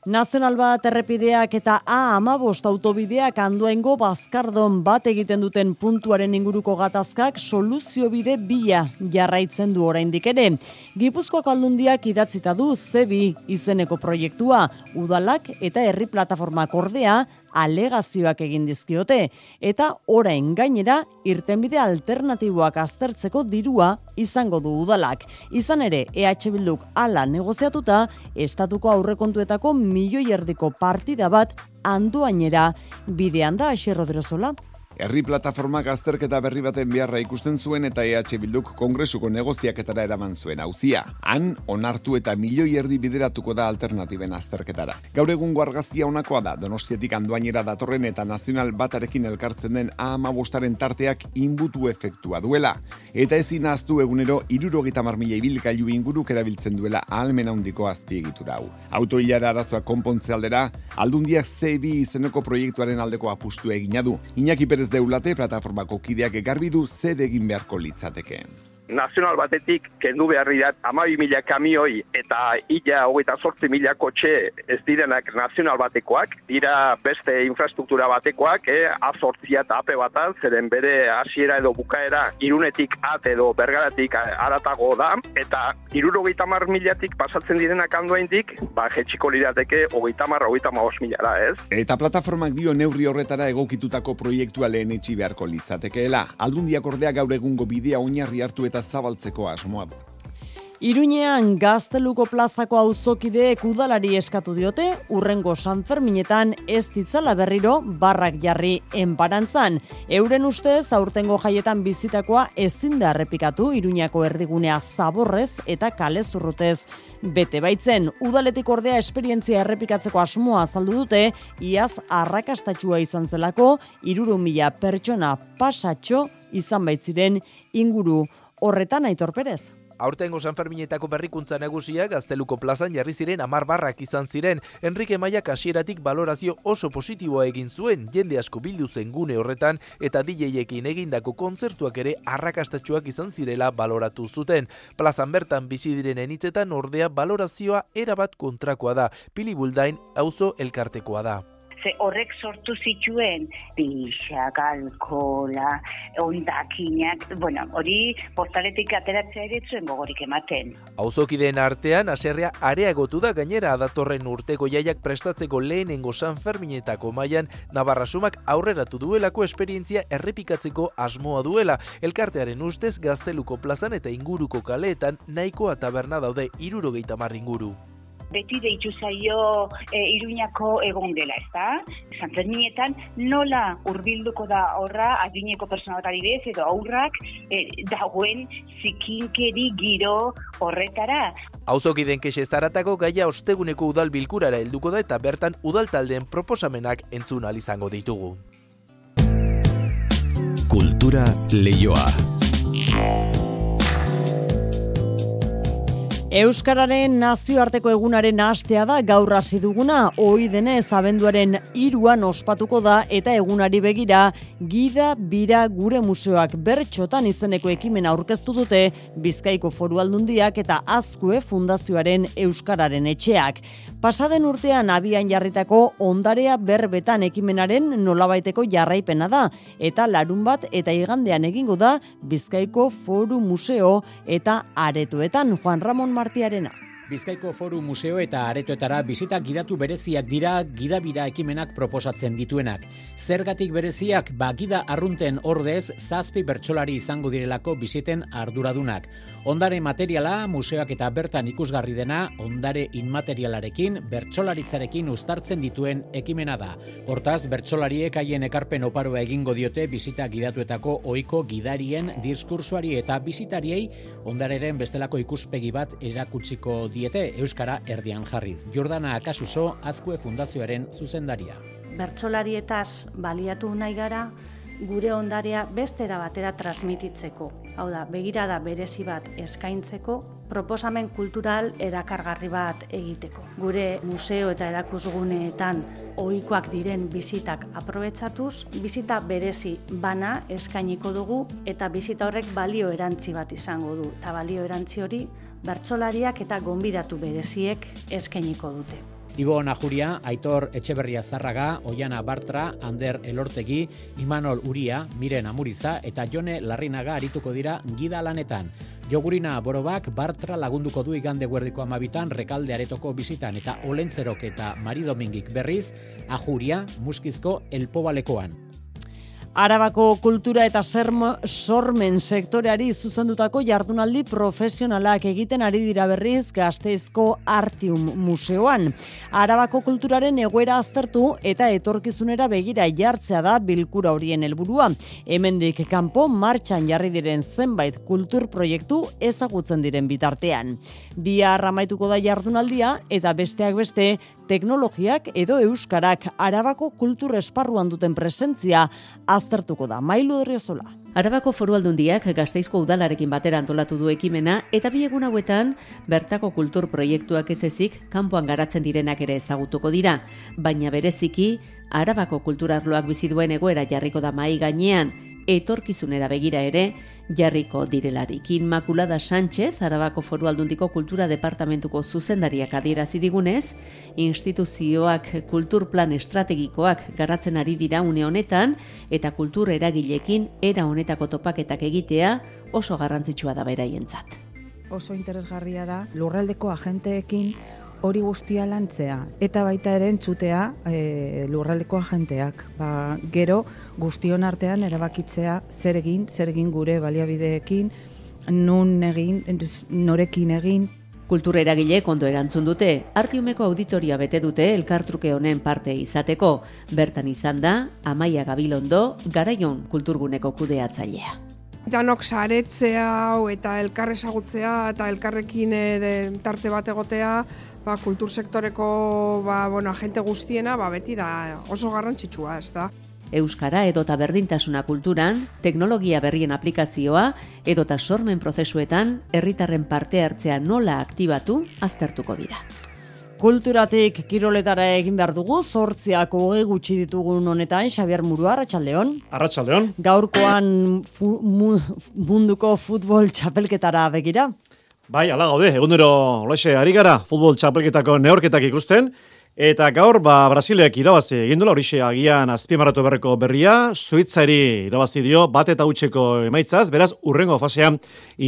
Nazional bat errepideak eta A amabost autobideak anduengo bazkardon bat egiten duten puntuaren inguruko gatazkak soluzio bide bila jarraitzen du oraindik ere. Gipuzkoak aldundiak idatzita du zebi izeneko proiektua, udalak eta herri plataformak ordea alegazioak egin dizkiote eta orain gainera irtenbide alternatiboak aztertzeko dirua izango du udalak. Izan ere, EH Bilduk ala negoziatuta, estatuko aurrekontuetako milioi erdiko partida bat andoainera bidean da Aixer Rodrozola. Herri plataformak azterketa berri baten beharra ikusten zuen eta EH Bilduk kongresuko negoziaketara eraman zuen hauzia. Han, onartu eta milioi erdi bideratuko da alternatiben azterketara. Gaur egun argazkia honakoa da, donostiatik anduainera datorren eta nazional batarekin elkartzen den ama bostaren tarteak inbutu efektua duela. Eta ezin aztu egunero, irurogita marmila ibilgailu inguruk erabiltzen duela ahalmen handiko azpiegitura hau. Autoilara arazoa konpontze aldera, aldundiak zebi izeneko proiektuaren aldeko apustu egina du. Iñaki Perez ez deulate plataformako kideak egarbi du zer egin beharko litzatekeen nazional batetik kendu beharri dat amabi mila kamioi eta illa hogeita sortzi mila kotxe ez direnak nazional batekoak, dira beste infrastruktura batekoak, eh, azortzia eta ape bataz, zeren bere hasiera edo bukaera irunetik at edo bergaratik aratago da, eta iruro mar milatik pasatzen direnak handoaindik, ba, jetxiko lirateke hogeita mar, hogeita milara, ez? Eta plataformak dio neurri horretara egokitutako proiektua lehen etxi beharko litzatekeela. Aldundiak ordea gaur egungo bidea oinarri hartu eta zabaltzeko asmoa du. Iruñean gazteluko plazako auzokideek udalari eskatu diote, urrengo Sanferminetan ez ditzala berriro barrak jarri enparantzan. Euren ustez, aurtengo jaietan bizitakoa ezin da errepikatu Iruñako erdigunea zaborrez eta kale zurrutez. Bete baitzen, udaletik ordea esperientzia errepikatzeko asmoa azaldu dute, iaz arrakastatxua izan zelako, iruru mila pertsona pasatxo izan baitziren inguru horretan aitor perez. Aurtengo San Ferminetako berrikuntza nagusia gazteluko plazan jarri ziren amar barrak izan ziren. Enrique Maia kasieratik balorazio oso positiboa egin zuen, jende asko bildu zen gune horretan eta DJekin egindako kontzertuak ere arrakastatxuak izan zirela baloratu zuten. Plazan bertan bizi direnen hitzetan ordea balorazioa erabat kontrakoa da. Pili Buldain auzo elkartekoa da ze horrek sortu zituen pixak, alkola, ondakinak, bueno, hori postaletik ateratzea ere zuen gogorik ematen. Auzokideen artean, aserrea areagotu da gainera datorren urteko jaiak prestatzeko lehenengo San Ferminetako mailan Navarrasumak aurreratu duelako esperientzia errepikatzeko asmoa duela. Elkartearen ustez gazteluko plazan eta inguruko kaleetan nahikoa taberna daude irurogeita inguru beti deitu zaio e, iruñako egon dela, ezta? Sanferminetan nola hurbilduko da horra adineko persona bat adibez edo aurrak e, dagoen zikinkeri giro horretara. Auzokiden kexe zaratako gaia osteguneko udal bilkurara helduko da eta bertan udal taldeen proposamenak entzun izango ditugu. Kultura leioa. Euskararen nazioarteko egunaren hastea da gaur hasi duguna, ohi denez abenduaren iruan ospatuko da eta egunari begira gida bira gure museoak bertxotan izeneko ekimen aurkeztu dute Bizkaiko Foru Aldundiak eta Azkue Fundazioaren Euskararen etxeak. Pasaden urtean abian jarritako ondarea berbetan ekimenaren nolabaiteko jarraipena da eta larun bat eta igandean egingo da Bizkaiko Foru Museo eta Aretoetan Juan Ramon Mar artearena. Bizkaiko Foru Museo eta Aretoetara bisita gidatu bereziak dira gidabira ekimenak proposatzen dituenak. Zergatik bereziak ba gida arrunten ordez zazpi bertsolari izango direlako bisiten arduradunak. Ondare materiala museoak eta bertan ikusgarri dena ondare inmaterialarekin bertsolaritzarekin uztartzen dituen ekimena da. Hortaz bertsolariek haien ekarpen oparoa egingo diote bisita gidatuetako ohiko gidarien diskursuari eta bisitariei ondareren bestelako ikuspegi bat erakutsiko diete Euskara erdian jarriz. Jordana Akasuso, Azkue Fundazioaren zuzendaria. Bertsolarietaz baliatu nahi gara, gure ondarea bestera batera transmititzeko. Hau da, begirada berezi bat eskaintzeko, proposamen kultural erakargarri bat egiteko. Gure museo eta erakusguneetan ohikoak diren bizitak aprobetsatuz, bizita berezi bana eskainiko dugu eta bizita horrek balio erantzi bat izango du. Eta balio erantzi hori bertsolariak eta gonbidatu bereziek eskainiko dute. Ibo Najuria, Aitor Etxeberria Zarraga, Oiana Bartra, Ander Elortegi, Imanol Uria, Miren Amuriza eta Jone Larrinaga arituko dira gida lanetan. Jogurina Borobak Bartra lagunduko du igande guerdiko amabitan rekalde aretoko bizitan eta Olentzerok eta Mari Domingik berriz, Ajuria, Muskizko, Elpobalekoan. Arabako kultura eta sermo, sormen sektoreari zuzendutako jardunaldi profesionalak egiten ari dira berriz gazteizko Artium Museoan. Arabako kulturaren egoera aztertu eta etorkizunera begira jartzea da bilkura horien helburua. Hemendik kanpo martxan jarri diren zenbait kultur proiektu ezagutzen diren bitartean. Bia ramaituko da jardunaldia eta besteak beste teknologiak edo euskarak Arabako kultur esparruan duten presentzia aztertuko da. Mailu Derriozola. Arabako foru aldundiak gazteizko udalarekin batera antolatu du ekimena eta bi egun hauetan bertako kultur proiektuak ez ezik kanpoan garatzen direnak ere ezagutuko dira. Baina bereziki, Arabako kulturarloak bizi duen egoera jarriko da mai gainean, etorkizunera begira ere, jarriko direlarik. Inmaculada Sánchez, Arabako Foru Aldundiko Kultura Departamentuko zuzendariak adierazi digunez, instituzioak kulturplan estrategikoak garatzen ari dira une honetan eta kultur eragilekin era honetako topaketak egitea oso garrantzitsua da beraientzat. Oso interesgarria da lurraldeko agenteekin hori guztia lantzea eta baita ere entzutea e, lurraldeko agenteak. Ba, gero guztion artean erabakitzea zer egin, zer egin gure baliabideekin, nun egin, norekin egin. Kultura eragile kondo erantzun dute, artiumeko auditoria bete dute elkartruke honen parte izateko. Bertan izan da, Amaia Gabilondo, garaion kulturguneko kudeatzailea. Danok saretzea eta elkar ezagutzea eta elkarrekin e, tarte bat egotea ba, kultur sektoreko ba, bueno, agente guztiena ba, beti da oso garrantzitsua, ez da. Euskara edota berdintasuna kulturan, teknologia berrien aplikazioa edota sormen prozesuetan herritarren parte hartzea nola aktibatu aztertuko dira. Kulturatik kiroletara egin behar dugu, zortziako hoge gutxi ditugun honetan, Xabier Murua, Arratxaldeon. Arratxaldeon. Gaurkoan fu, munduko futbol txapelketara begira. Bai, ala gaude, egunero olaxe ari gara futbol txapelketako neorketak ikusten, eta gaur, ba, Brasilek irabazi egin dula, horixe agian azpimarratu berreko berria, Suitzari irabazi dio, bat eta utxeko emaitzaz, beraz, urrengo fasean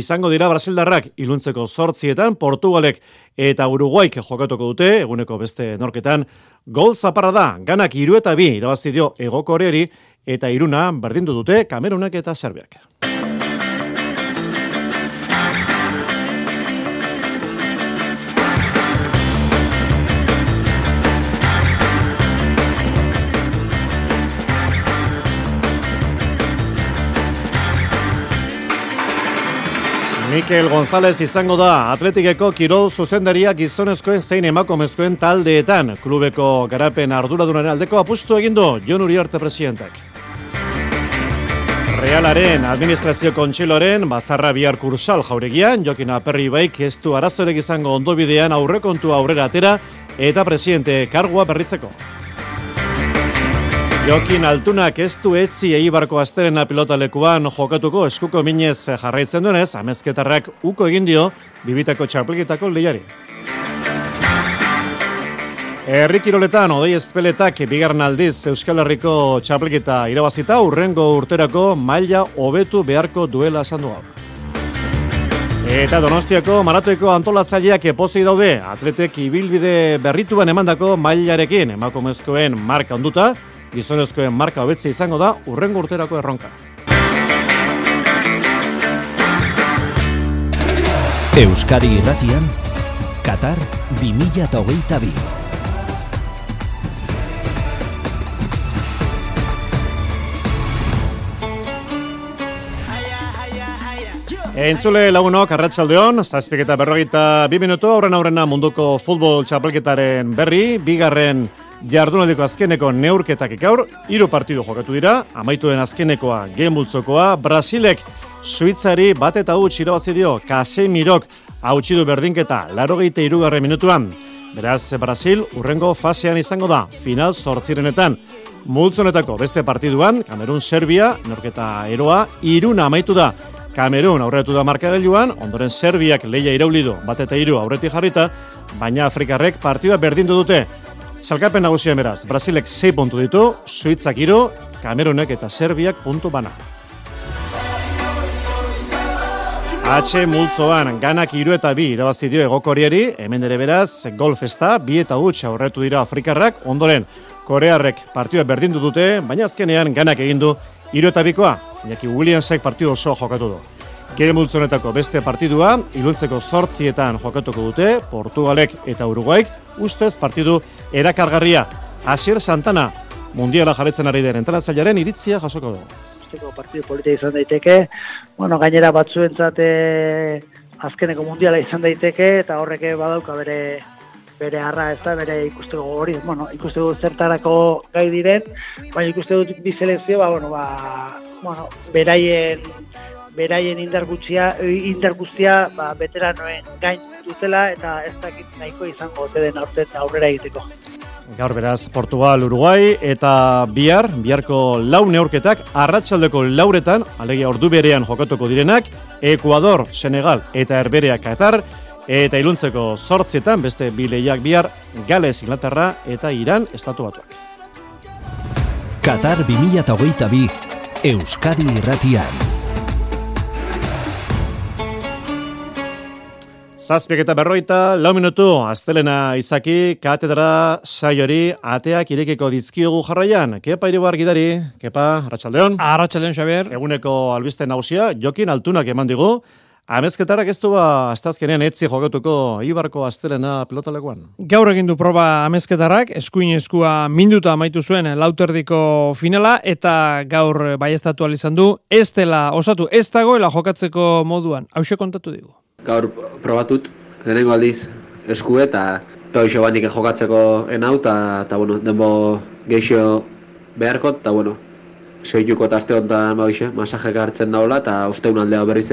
izango dira Brasildarrak iluntzeko sortzietan, Portugalek eta Uruguaik jokatuko dute, eguneko beste norketan, gol zaparra da, ganak iru eta bi irabazi dio egoko eta iruna berdindu dute Kamerunak eta Serbiak. Mikel González izango da Atletikeko kirol zuzendaria gizonezkoen zein emakomezkoen taldeetan. Klubeko garapen arduradunaren aldeko apustu egin du Jon Uriarte presidentak. Realaren administrazio kontxiloren batzarra bihar kursal jauregian, Jokin Aperri baik ez du arazorek izango ondobidean aurrekontu aurrera atera eta presidente kargua berritzeko. Jokin Altunak ez du etzi eibarko asterena pilotalekuan jokatuko eskuko minez jarraitzen duenez, amezketarrak uko egin dio, bibitako txapelketako lehiari. Herri kiroletan, odei ezpeletak bigarren aldiz Euskal Herriko txapelketa irabazita, urrengo urterako maila hobetu beharko duela esan du Eta Donostiako maratoiko antolatzaileak epozi daude, atletek ibilbide berrituan emandako mailarekin, emakumezkoen marka onduta, gizonezkoen marka hobetze izango da urrengo urterako erronka. Euskadi Irratian, Qatar 2022. Entzule lagunok, arratsaldeon, zazpik eta berrogeita bi minutu, aurren aurrena munduko futbol txapelketaren berri, bigarren Jardunaldiko azkeneko neurketak gaur, hiru partidu jokatu dira, amaitu den azkenekoa genbultzokoa, Brasilek Suitzari bat eta huts irabazi dio Casemirok hautsi du berdinketa larogeite irugarre minutuan. Beraz, Brasil urrengo fasean izango da, final zortzirenetan. Multzonetako beste partiduan, Kamerun Serbia, norketa eroa, iruna amaitu da. Kamerun aurretu da markagailuan, ondoren Serbiak leia iraulidu bat eta iru aurreti jarrita, baina Afrikarrek partidua berdindu dute. Salkapen nagusia beraz, Brasilek 6 puntu ditu, Suitzak iru, Kamerunek eta Serbiak puntu bana. H multzoan ganak iru eta bi irabazi dio egokorieri, hemen ere beraz, golf ezta, bi eta huts aurretu dira Afrikarrak, ondoren Korearrek partioa berdindu dute, baina azkenean ganak egindu iru eta bikoa, Iñaki Williamsek partio oso jokatu du. Gere multzonetako beste partidua, iluntzeko sortzietan jokatuko dute, Portugalek eta Uruguaik, ustez partidu erakargarria. Asier Santana, mundiala jarretzen ari den entrenatzailaren iritzia jasoko du. Usteko partidu politia izan daiteke, bueno, gainera batzuentzat eh, azkeneko mundiala izan daiteke, eta horreke badauka bere bere harra ez da, bere ikusteko hori, bueno, ikusteko zertarako gai diren, baina ikusteko bi selezio, ba, bueno, ba, bueno, beraien beraien indarguztia, indarguztia ba, veteranoen gain dutela eta ez dakit nahiko izango ote den aurten aurrera egiteko. Gaur beraz, Portugal, Uruguay eta bihar, biharko lau neurketak, arratsaldeko lauretan, alegia ordu berean jokatuko direnak, Ecuador, Senegal eta Herberea Qatar, eta iluntzeko sortzietan, beste bileiak bihar, Gales, Inglaterra eta Iran, estatu batuak. Qatar 2022, Euskadi Irratian. Zazpiak eta berroita, lau minutu, astelena izaki, katedra saiori, ateak irekiko dizkiogu jarraian. Kepa iribar gidari, kepa, Arratxaldeon. Arratxaldeon, Xabier. Eguneko albiste nausia, jokin altunak eman digu. Amezketarak ez du ba, astazkenean etzi jokatuko Ibarko astelena pelotalekoan. Gaur egin du proba amezketarak, eskuin eskua minduta amaitu zuen lauterdiko finala, eta gaur baiestatu izan du, ez dela osatu, ez dagoela jokatzeko moduan. Hau kontatu digu gaur probatut, lehenengo aldiz esku eta eta banik jokatzeko enau eta, eta bueno, denbo geixo beharko eta bueno, soituko eta azte honetan ba, masajek hartzen daula eta usteun aldea berriz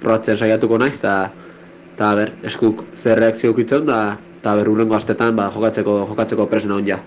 probatzen saiatuko naiz eta eta ber, eskuk zer reakzio ukitzen da eta ber, urrengo astetan ba, jokatzeko, jokatzeko presen hon ja.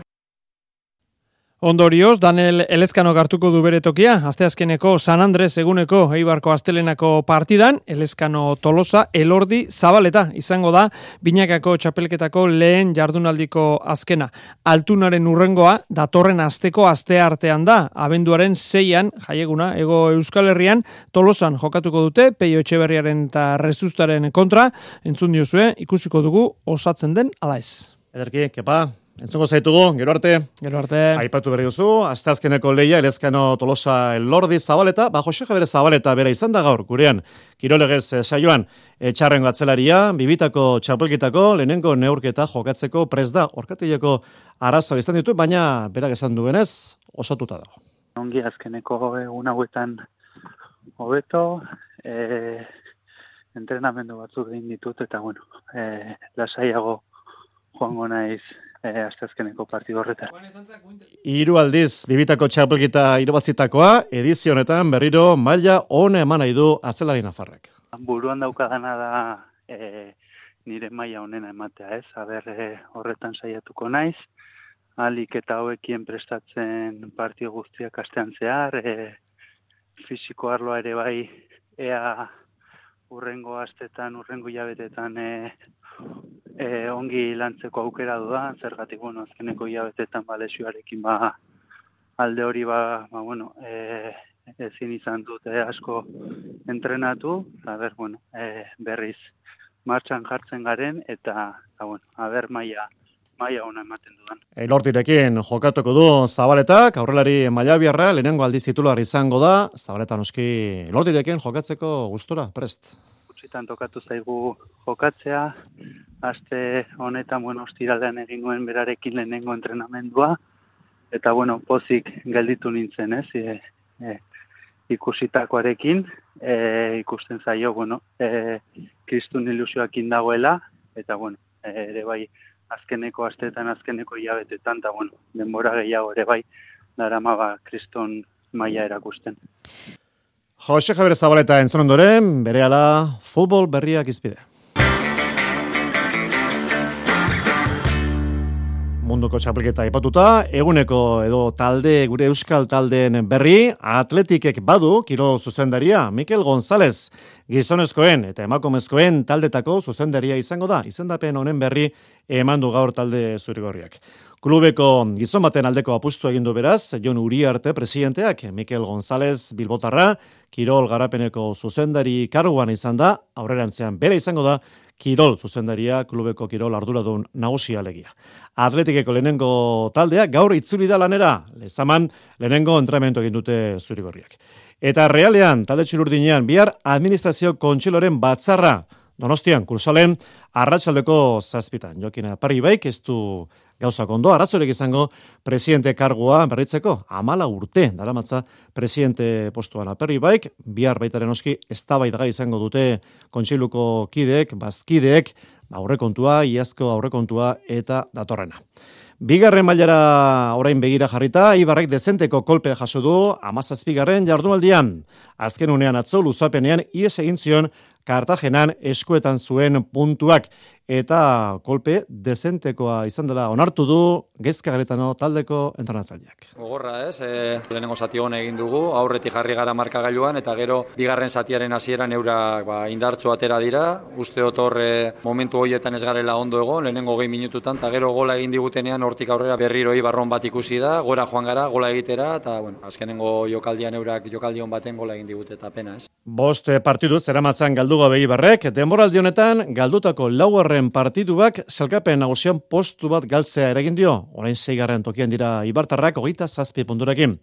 Ondorioz, Daniel Elezkano gartuko du bere tokia, asteazkeneko San Andres eguneko Eibarko Astelenako partidan, Elezkano Tolosa, Elordi Zabaleta izango da, binakako txapelketako lehen jardunaldiko azkena. Altunaren urrengoa, datorren asteko aste artean da, abenduaren zeian, jaieguna, ego Euskal Herrian, Tolosan jokatuko dute, peio etxeberriaren eta rezustaren kontra, entzun diozue, ikusiko dugu osatzen den, ala ez. Ederki, kepa, Entzungo zaitugu, gero arte. Gero arte. Aipatu berri duzu, aztazkeneko leia, elezkano tolosa lordi zabaleta, ba, Jose Jabere zabaleta bera izan da gaur, gurean, kirolegez eh, saioan, etxarren gatzelaria, bibitako txapelkitako, lehenengo neurketa jokatzeko pres da, orkatileko arazo izan ditu, baina berak esan duenez, osatuta dago. Ongi azkeneko egun hauetan hobeto, e, entrenamendu batzuk egin ditut, eta bueno, e, lasaiago joango naiz eh, astezkeneko partidu horretan. Hiru aldiz bibitako txapelkita irabazitakoa edizio honetan berriro maila ona eman nahi du atzelari nafarrek. Buruan daukadana da e, nire maila onena ematea, ez? Aber e, horretan saiatuko naiz. Alik eta hauekien prestatzen partio guztiak astean zehar, e, fisiko arloa ere bai ea urrengo astetan, urrengo jabetetan e, e, ongi lantzeko aukera du da, zergatik, bueno, azkeneko hilabetetan ba, lesioarekin ba, alde hori ba, ba bueno, e, ezin izan dute asko entrenatu, eta ber, bueno, e, berriz martxan jartzen garen, eta, eta bueno, aber maia, maia ona ematen dudan. Elortirekin jokatuko du Zabaletak, aurrelari maila biarra, lehenengo aldiz titular izango da, Zabaletan oski Elortirekin jokatzeko gustora, prest? Zitan tokatu zaigu jokatzea, aste honetan, bueno, ostiraldean egin nuen berarekin lehenengo entrenamendua, eta, bueno, pozik gelditu nintzen, ez, e, e, ikusitakoarekin, e, ikusten zaio, bueno, e, kristun ilusioak indagoela, eta, bueno, e, ere bai, azkeneko astetan, azkeneko hilabetetan, eta, bueno, denbora gehiago ere bai, darama ba, kriston maila erakusten. Jose Javier Zabaleta entzun ondoren, bere ala, futbol berriak izpide. Munduko txapelketa ipatuta, eguneko edo talde, gure euskal taldeen berri, atletikek badu, kiro zuzendaria, Mikel González, gizonezkoen eta emakumezkoen taldetako zuzendaria izango da, izendapen honen berri emandu gaur talde zurigorriak. Klubeko gizon baten aldeko apustu egin du beraz, Jon Uriarte presidenteak, Mikel González Bilbotarra, Kirol garapeneko zuzendari karguan izan da, aurrerantzean bere izango da, Kirol zuzendaria klubeko Kirol arduradun nagusia alegia. Atletikeko lehenengo taldea gaur itzuli da lanera, lezaman lehenengo entramentu egin dute zurigorriak. Eta realean, talde txilurdinean, bihar administrazio kontxiloren batzarra, donostian, kursalen, arratsaldeko zazpitan. Jokina, parri baik, ez du gauza kondo, arazorek izango presidente kargoa berritzeko, amala urte, daramatza presidente postuan aperri baik, bihar baitaren oski, ez da izango dute kontsiluko kideek, bazkideek, aurrekontua, iazko aurrekontua eta datorrena. Bigarren mailara orain begira jarrita, Ibarrek dezenteko kolpe jaso du, amazazpigarren jardunaldian. Azken unean atzo, luzapenean, ies egin zion, Kartagenan eskuetan zuen puntuak. Eta kolpe dezentekoa izan dela onartu du gezka garetano taldeko entrenatzaileak. Gogorra ez, e, lehenengo zati hon egin dugu, aurretik jarri gara markagailuan eta gero bigarren zatiaren hasieran eurak ba, indartzu atera dira, uste horre momentu hoietan ez garela ondo egon, lehenengo gehi minututan, eta gero gola egin digutenean hortik aurrera berriroi barron bat ikusi da, gora joan gara, gola egitera, eta bueno, azkenengo jokaldian eurak jokaldion baten gola egin digute eta pena ez. Bost partidu zeramatzan galdugo behi barrek, denboraldi honetan galdutako lauer Eibarren partiduak salkapen nagusian postu bat galtzea eragin dio. Orain zeigarren tokian dira Ibartarrak hogeita zazpi punturekin.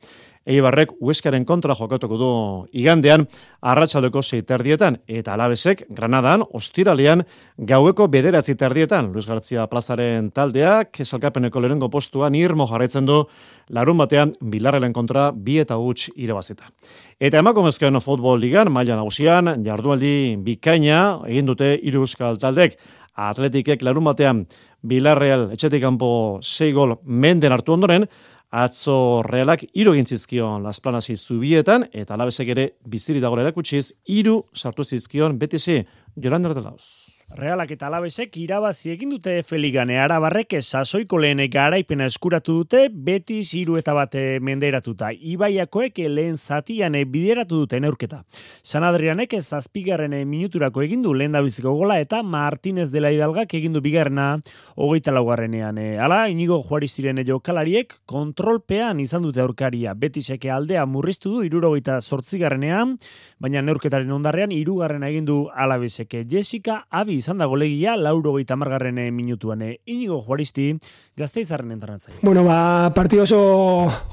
Eibarrek Ueskaren kontra jokatuko du igandean arratsaldeko sei terdietan eta Alabesek Granadan ostiralean gaueko bederatzi terdietan Luis García Plazaren taldeak salkapeneko lehenengo postuan irmo jarraitzen du larun batean Bilarrelen kontra bi eta huts irabazita. Eta emakumezkoen futbol ligan maila nagusian jardunaldi bikaina egin dute hiru euskal taldek Atletikek larun batean Bilarreal etxetik kanpo 6 gol menden hartu ondoren, atzo realak iru gintzizkion Las Planasi zubietan, eta alabezek ere biziri dago erakutsiz, iru sartu zizkion BTC Jolanda Ardelauz. Realak eta alabesek irabazi egin dute Feligane Arabarrek sasoiko lehen garaipena eskuratu dute beti ziru eta bate menderatuta. Ibaiakoek lehen zatian bideratu dute neurketa. San Adrianek zazpigarren minuturako egindu lehen dabiziko gola eta Martinez dela hidalgak egindu bigarrena hogeita laugarrenean. Hala, inigo juari ziren jokalariek kontrolpean izan dute aurkaria. Beti seke aldea murriztu du irurogeita sortzigarrenean, baina neurketaren ondarrean irugarrena egindu alabeseke. Jessica Abi izan da golegia lauro gaita margarren eh, minutuan. Eh. Inigo Juaristi, gazte izarren entratzai. Bueno, ba, partio oso,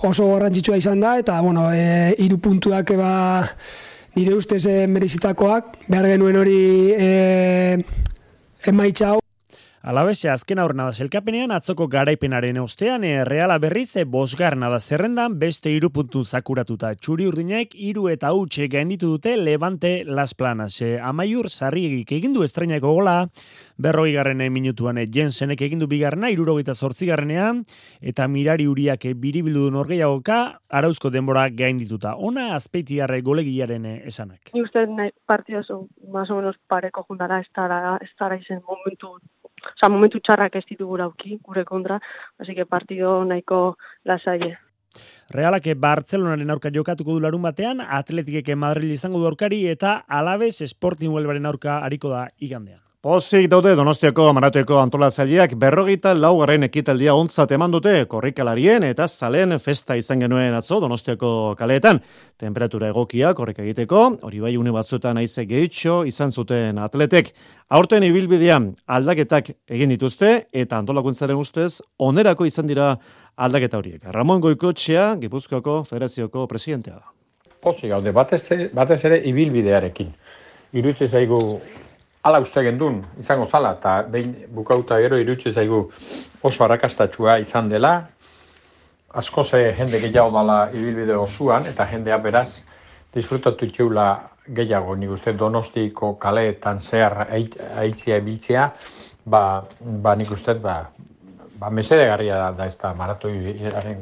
oso garrantzitsua izan da, eta, bueno, e, iru puntuak, ba, nire ustez e, merezitakoak, behar genuen hori e, emaitza Alabese azken aurrena da selkapenean atzoko garaipenaren ostean e, Reala berriz e, bosgarna da zerrendan beste irupuntu zakuratuta. Txuri urdinek iru eta utxe gainditu dute Levante Las Planas. E, amaiur sarriegik egindu estrenaiko gola, berroi garren minutuan e, Jensenek egindu bigarrena, irurogeita zortzigarrenean, eta mirari uriak e, biribildu du norgeiagoka, arauzko denbora gaindituta. Ona azpeitiarre golegiaren e, esanak. Uste partio oso, más o menos pareko juntara, ez dara izen momentu Osa, momentu txarrak ez ditugu auki, gure kontra, hasi que partido nahiko lasaie. Realak Bartzelonaren aurka jokatuko du larun batean, Atletikek Madrid izango du aurkari eta Alaves Sporting Huelvaren aurka hariko da igandean. Pozik daude Donostiako maratueko antolatzaileak berrogita laugarren ekitaldia ontzat eman dute korrikalarien eta zalen festa izan genuen atzo Donostiako kaleetan. Temperatura egokia korrika egiteko, hori bai une batzuetan aize gehitxo izan zuten atletek. Aurten ibilbidean aldaketak egin dituzte eta antolakuntzaren ustez onerako izan dira aldaketa horiek. Ramon Goikotxea, Gipuzkoako Federazioko presidentea da. Pozik gaude, batez, batez ere ibilbidearekin. Irutze zaigu ala uste gendun izango zala, eta behin bukauta gero irutxe zaigu oso arrakastatxua izan dela, asko ze jende gehiago dala ibilbide osuan, eta jendea beraz disfrutatu txeula gehiago, nik uste donostiko kaleetan zehar aitzia ebiltzea, ba, ba nik uste, ba, ba mesede garria da, da ez da maratoi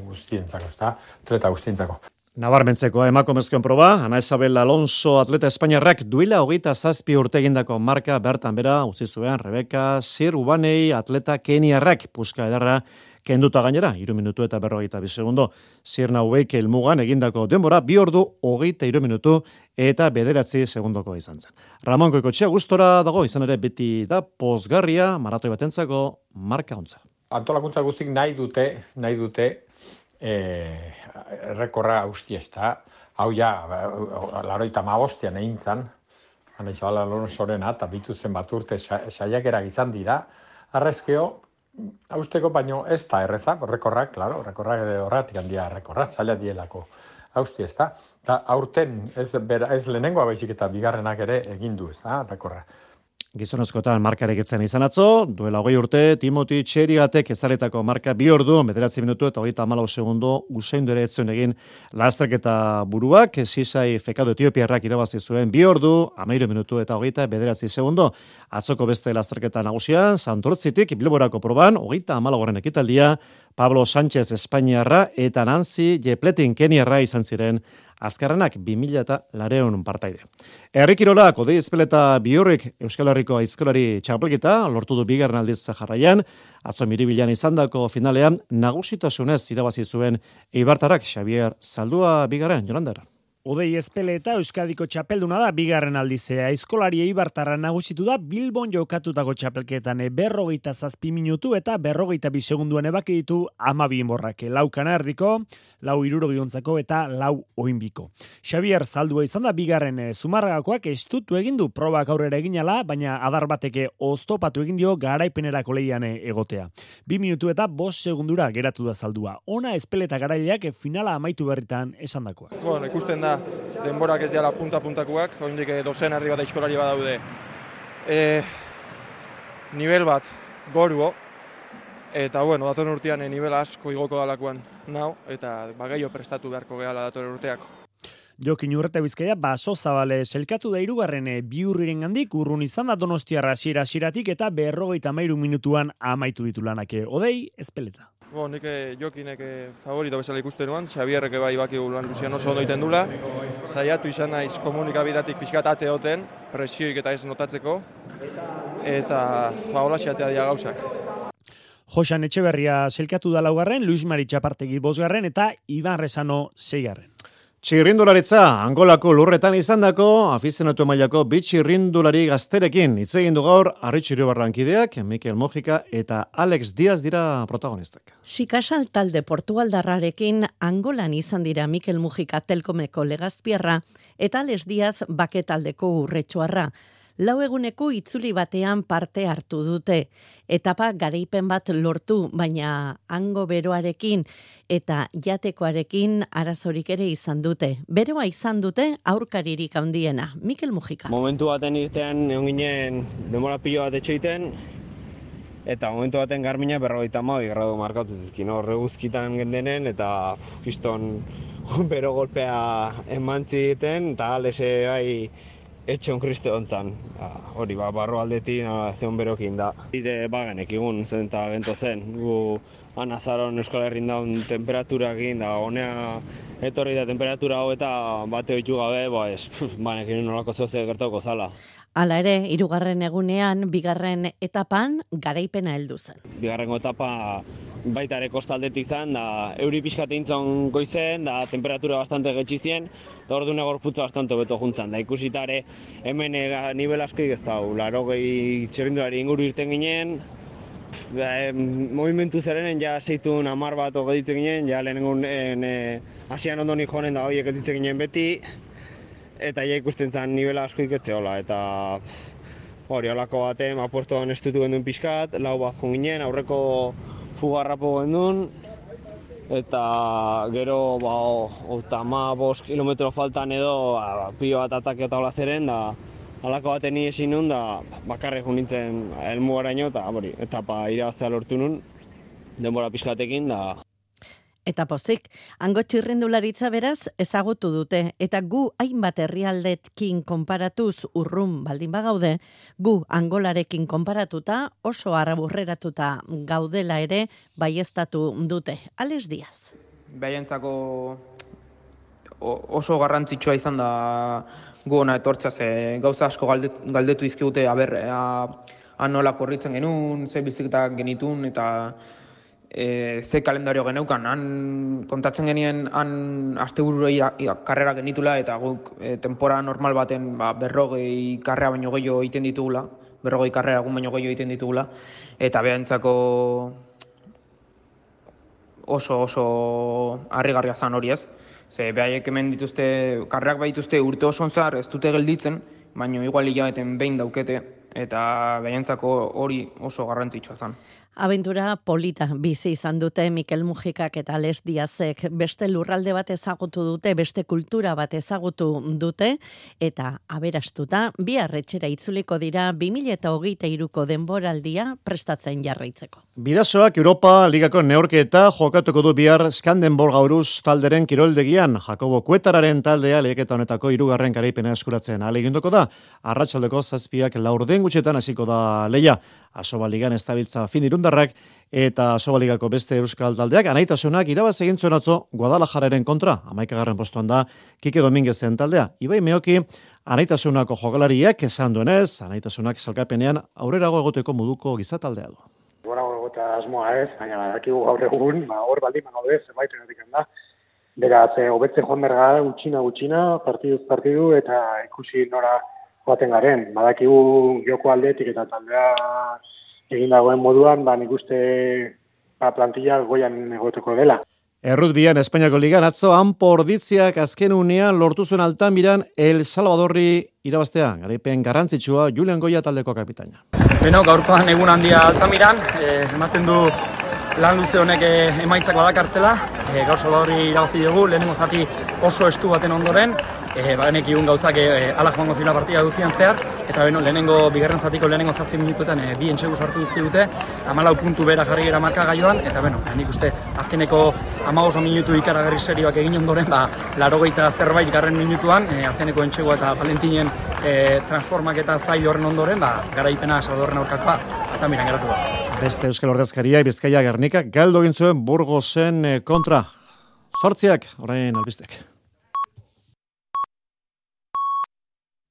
guztientzako, ez da, treta guztientzako. Nabarmentzeko emakumezkoen proba, Ana Isabel Alonso atleta espainiarrak duela hogeita zazpi urte egindako marka bertan bera, utzi zuen Rebeka Sir Ubanei atleta Keniarrak puska edarra kenduta gainera, iru minutu eta berrogeita bi segundo. Sir Naubeik elmugan egindako denbora, bi ordu hogeita iru minutu eta bederatzi segundoko izan zen. Ramon Koikotxea gustora dago, izan ere beti da posgarria maratoi batentzako marka ontza. Antolakuntza guztik nahi dute, nahi dute, e, rekorra hausti ez da, hau ja, laroita magostian egin zan, hana izabala sorena, eta bitu zen bat urte saiakera izan dira, arrezkeo, hausteko baino ez da erreza, rekorrak, klaro, rekorrak edo horretik handia rekorra, zaila dielako. Hausti ez da, eta aurten ez, bera, ez lehenengo abaizik eta bigarrenak ere egin du ez da, rekorra. Gizonezkoetan markarek etzen izan atzo, duela hogei urte, Timoti Txerigatek ezaretako marka bi ordu, bederatzi minutu eta hogeita malau segundo, usain ere etzuen egin lasterketa buruak, sisai fekado etiopiarrak irabazi zuen bi ordu, amairu minutu eta hogeita bederatzi segundo. Atzoko beste lasterketa nagusia, Santortzitik, Bilborako proban, hogeita amalagoren ekitaldia, Pablo Sánchez Espainiarra eta Nancy Jepletin Keniarra izan ziren azkarrenak 2000 eta lareun partaide. Errikirola, kodei ezpeleta biurrik Euskal Herriko aizkolari txapelketa, lortu du bigarren aldiz jarraian, atzo miribilan izandako finalean, nagusitasunez irabazi zuen Eibartarak Xavier Zaldua bigarren, Jolandera. Odei espele eta Euskadiko txapelduna da bigarren aldizea. Eskolari eibartarra nagusitu da Bilbon jokatutako txapelketan e, berrogeita zazpi minutu eta berrogeita bi segunduan ebaki ditu ama borrake. Lau kanardiko, lau iruro giontzako eta lau oinbiko. Xavier Zaldua izan da bigarren e, zumarragakoak estutu egindu probak aurrera eginala, baina adar bateke oztopatu egin dio garaipenerako leian e, egotea. Bi minutu eta bost segundura geratu da Zaldua. Ona espeleta garaileak finala amaitu berritan esan dakoa. Bueno, ikusten da denborak ez diala punta-puntakuak, oindik dozen erdi bat aizkolari badaude. E, nivel bat goruo, eta bueno, datorren urtean e, nivel asko igoko dalakoan nau, eta bagaio prestatu beharko gehala datorren urteako. Jokin urreta bizkaia baso zabale selkatu da irugarren e, biurriren gandik urrun izan da donostiarra zira ziratik eta berrogeita mairu minutuan amaitu ditu lanake. Odei, espeleta. Bo, nik jokinek eh, favorito bezala ikusten nuan, Xabierrek bai baki lan guzian oso ondo iten dula. Zaiatu izan naiz komunikabidatik pixkat ate hoten, presioik eta ez notatzeko, eta ba, xatea dia gauzak. Josan Etxeberria selkatu da laugarren, Luis Mari Txapartegi bosgarren eta Iban Rezano zeigarren. Txirrindularitza, Angolako lurretan izandako afizionatu mailako bitxirrindulari gazterekin. Itze egin du gaur, Arritxirio Barrankideak, Mikel Mojika eta Alex Diaz dira protagonistak. Sikasal talde Portugaldarrarekin Angolan izan dira Mikel Mujika telkomeko legazpierra eta Alex Diaz baketaldeko urretxoarra lau eguneko itzuli batean parte hartu dute. Etapa garaipen bat lortu, baina hango beroarekin eta jatekoarekin arazorik ere izan dute. Beroa izan dute aurkaririk handiena. Mikel Mujika. Momentu baten irtean egon ginen demora pilo bat etxeiten, eta momentu baten garmina berrogeita maui gradu markatu zizkin, horre guzkitan gendenen, eta kiston bero golpea emantzi egiten, eta alese bai etxe on kriste ontzan. Ba, hori, ba, barro aldeti zeon berokin da. Ide bagenek egun zen eta gento zen. Gu anazaron Euskal Herrin daun temperaturakin da honea etorri da temperatura hau eta bate oitu gabe, ba ez, banekin nolako zoze gertako zala. Hala ere, hirugarren egunean, bigarren etapan garaipena heldu zen. Bigarren etapa baita ere kostaldetik izan, da euri pixkat eintzon goizen, da temperatura bastante getxizien, da ordu negorputza bastante beto juntzan, da ikusitare hemen ega nivel asko ez da, laro gehi txerrindulari inguru irten ginen, da, e, movimentu zerenen ja zeitun amar bat ogeditzen ginen, ja lehenengo e, asian ondo nik jonen da horiek editzen ginen beti, eta ja ikusten zen nivel asko iketze hola, eta hori holako batean apuesto estutu genduen pixkat, lau bat ginen, aurreko fugarrapo gendun, eta gero ba, ota ma bost kilometro faltan edo ba, pio bat atake eta hola zeren, da alako bat eni esin nun, da bakarrik nintzen elmu garaino, eta hori, etapa irabaztea lortu nun, denbora pixkatekin, da Eta pozik, hango txirrindularitza beraz ezagutu dute, eta gu hainbat herrialdetkin konparatuz urrun baldin bagaude, gu angolarekin konparatuta oso arraburreratuta gaudela ere baiestatu dute. Ales Diaz. Baientzako oso garrantzitsua izan da gu ona etortza ze gauza asko galdetu, galdetu izkigute aber a, nola korritzen genuen, ze biziketak genitun eta e, ze kalendario geneukan, han kontatzen genien han asteburu karrera genitula eta guk e, tempora normal baten ba, berrogei karrera baino gehiago egiten ditugula, berrogei karrera egun baino gehiago egiten ditugula, eta behantzako oso oso harrigarria zan hori ez. Ze behaiek hemen dituzte, karrerak bai dituzte urte oso onzar ez dute gelditzen, baino igual hilabeten behin daukete eta behientzako hori oso garrantzitsua zen. Abentura polita bizi izan dute Mikel Mujikak eta Les Diazek beste lurralde bat ezagutu dute, beste kultura bat ezagutu dute eta aberastuta bi arretxera itzuliko dira 2023ko denboraldia prestatzen jarraitzeko. Bidasoak Europa Ligako neurketa jokatuko du bihar Skandenborg auruz talderen kiroldegian Jakobo Kuetararen taldea leheketa honetako hirugarren garaipena eskuratzen aleginduko da. Arratsaldeko zazpiak laurden gutxetan hasiko da leia. Asobaligan ez dabiltza fin irundarrak eta Asobaligako beste euskal taldeak anaitasunak irabaz egin zuen atzo Guadalajararen kontra, amaikagarren postuan da Kike Dominguezen taldea. Ibai meoki, anaitasunako jogalariak esan duenez, anaitasunak salkapenean aurrerago egoteko moduko gizataldea du. Gorago egota asmoa ez, baina badakigu gaur egun, ba, hor baldin gaude, zerbait egatik da. Beraz, hobetze joan berga, utxina, utxina, partiduz partidu, eta ikusi nora joaten garen. Badakigu joko aldetik eta taldea egin dagoen moduan, ba nik uste ba, plantilla goian egoteko dela. Errut bian Espainiako Ligan atzo anporditziak azken unean lortu zuen altamiran El Salvadorri irabaztea. Garaipen garrantzitsua Julian Goia taldeko kapitaina. Beno, gaurkoan egun handia altamiran, eh, ematen du lan luze honek eh, emaitzak badakartzela. Eh, gaur Salvadorri irabazi dugu, lehenengo zati oso estu baten ondoren, eh banek igun gauzak eh, ala joango zila partida guztian zehar eta beno lehenengo bigarren zatiko lehenengo 7 minutuetan eh, bi entsegu sartu dizki dute 14 puntu bera jarri gera marka gaioan eta beno nik uste azkeneko 15 minutu ikaragarri serioak egin ondoren ba 80 zerbait garren minutuan eh, azkeneko entsegua eta Valentinen eh, transformak eta zail horren ondoren ba garaipena Salvadorren aurkakoa eta miran geratu da Beste Euskal Ordezkaria Bizkaia Gernika galdo egin zuen Burgosen kontra. Sortziak, orain albistek.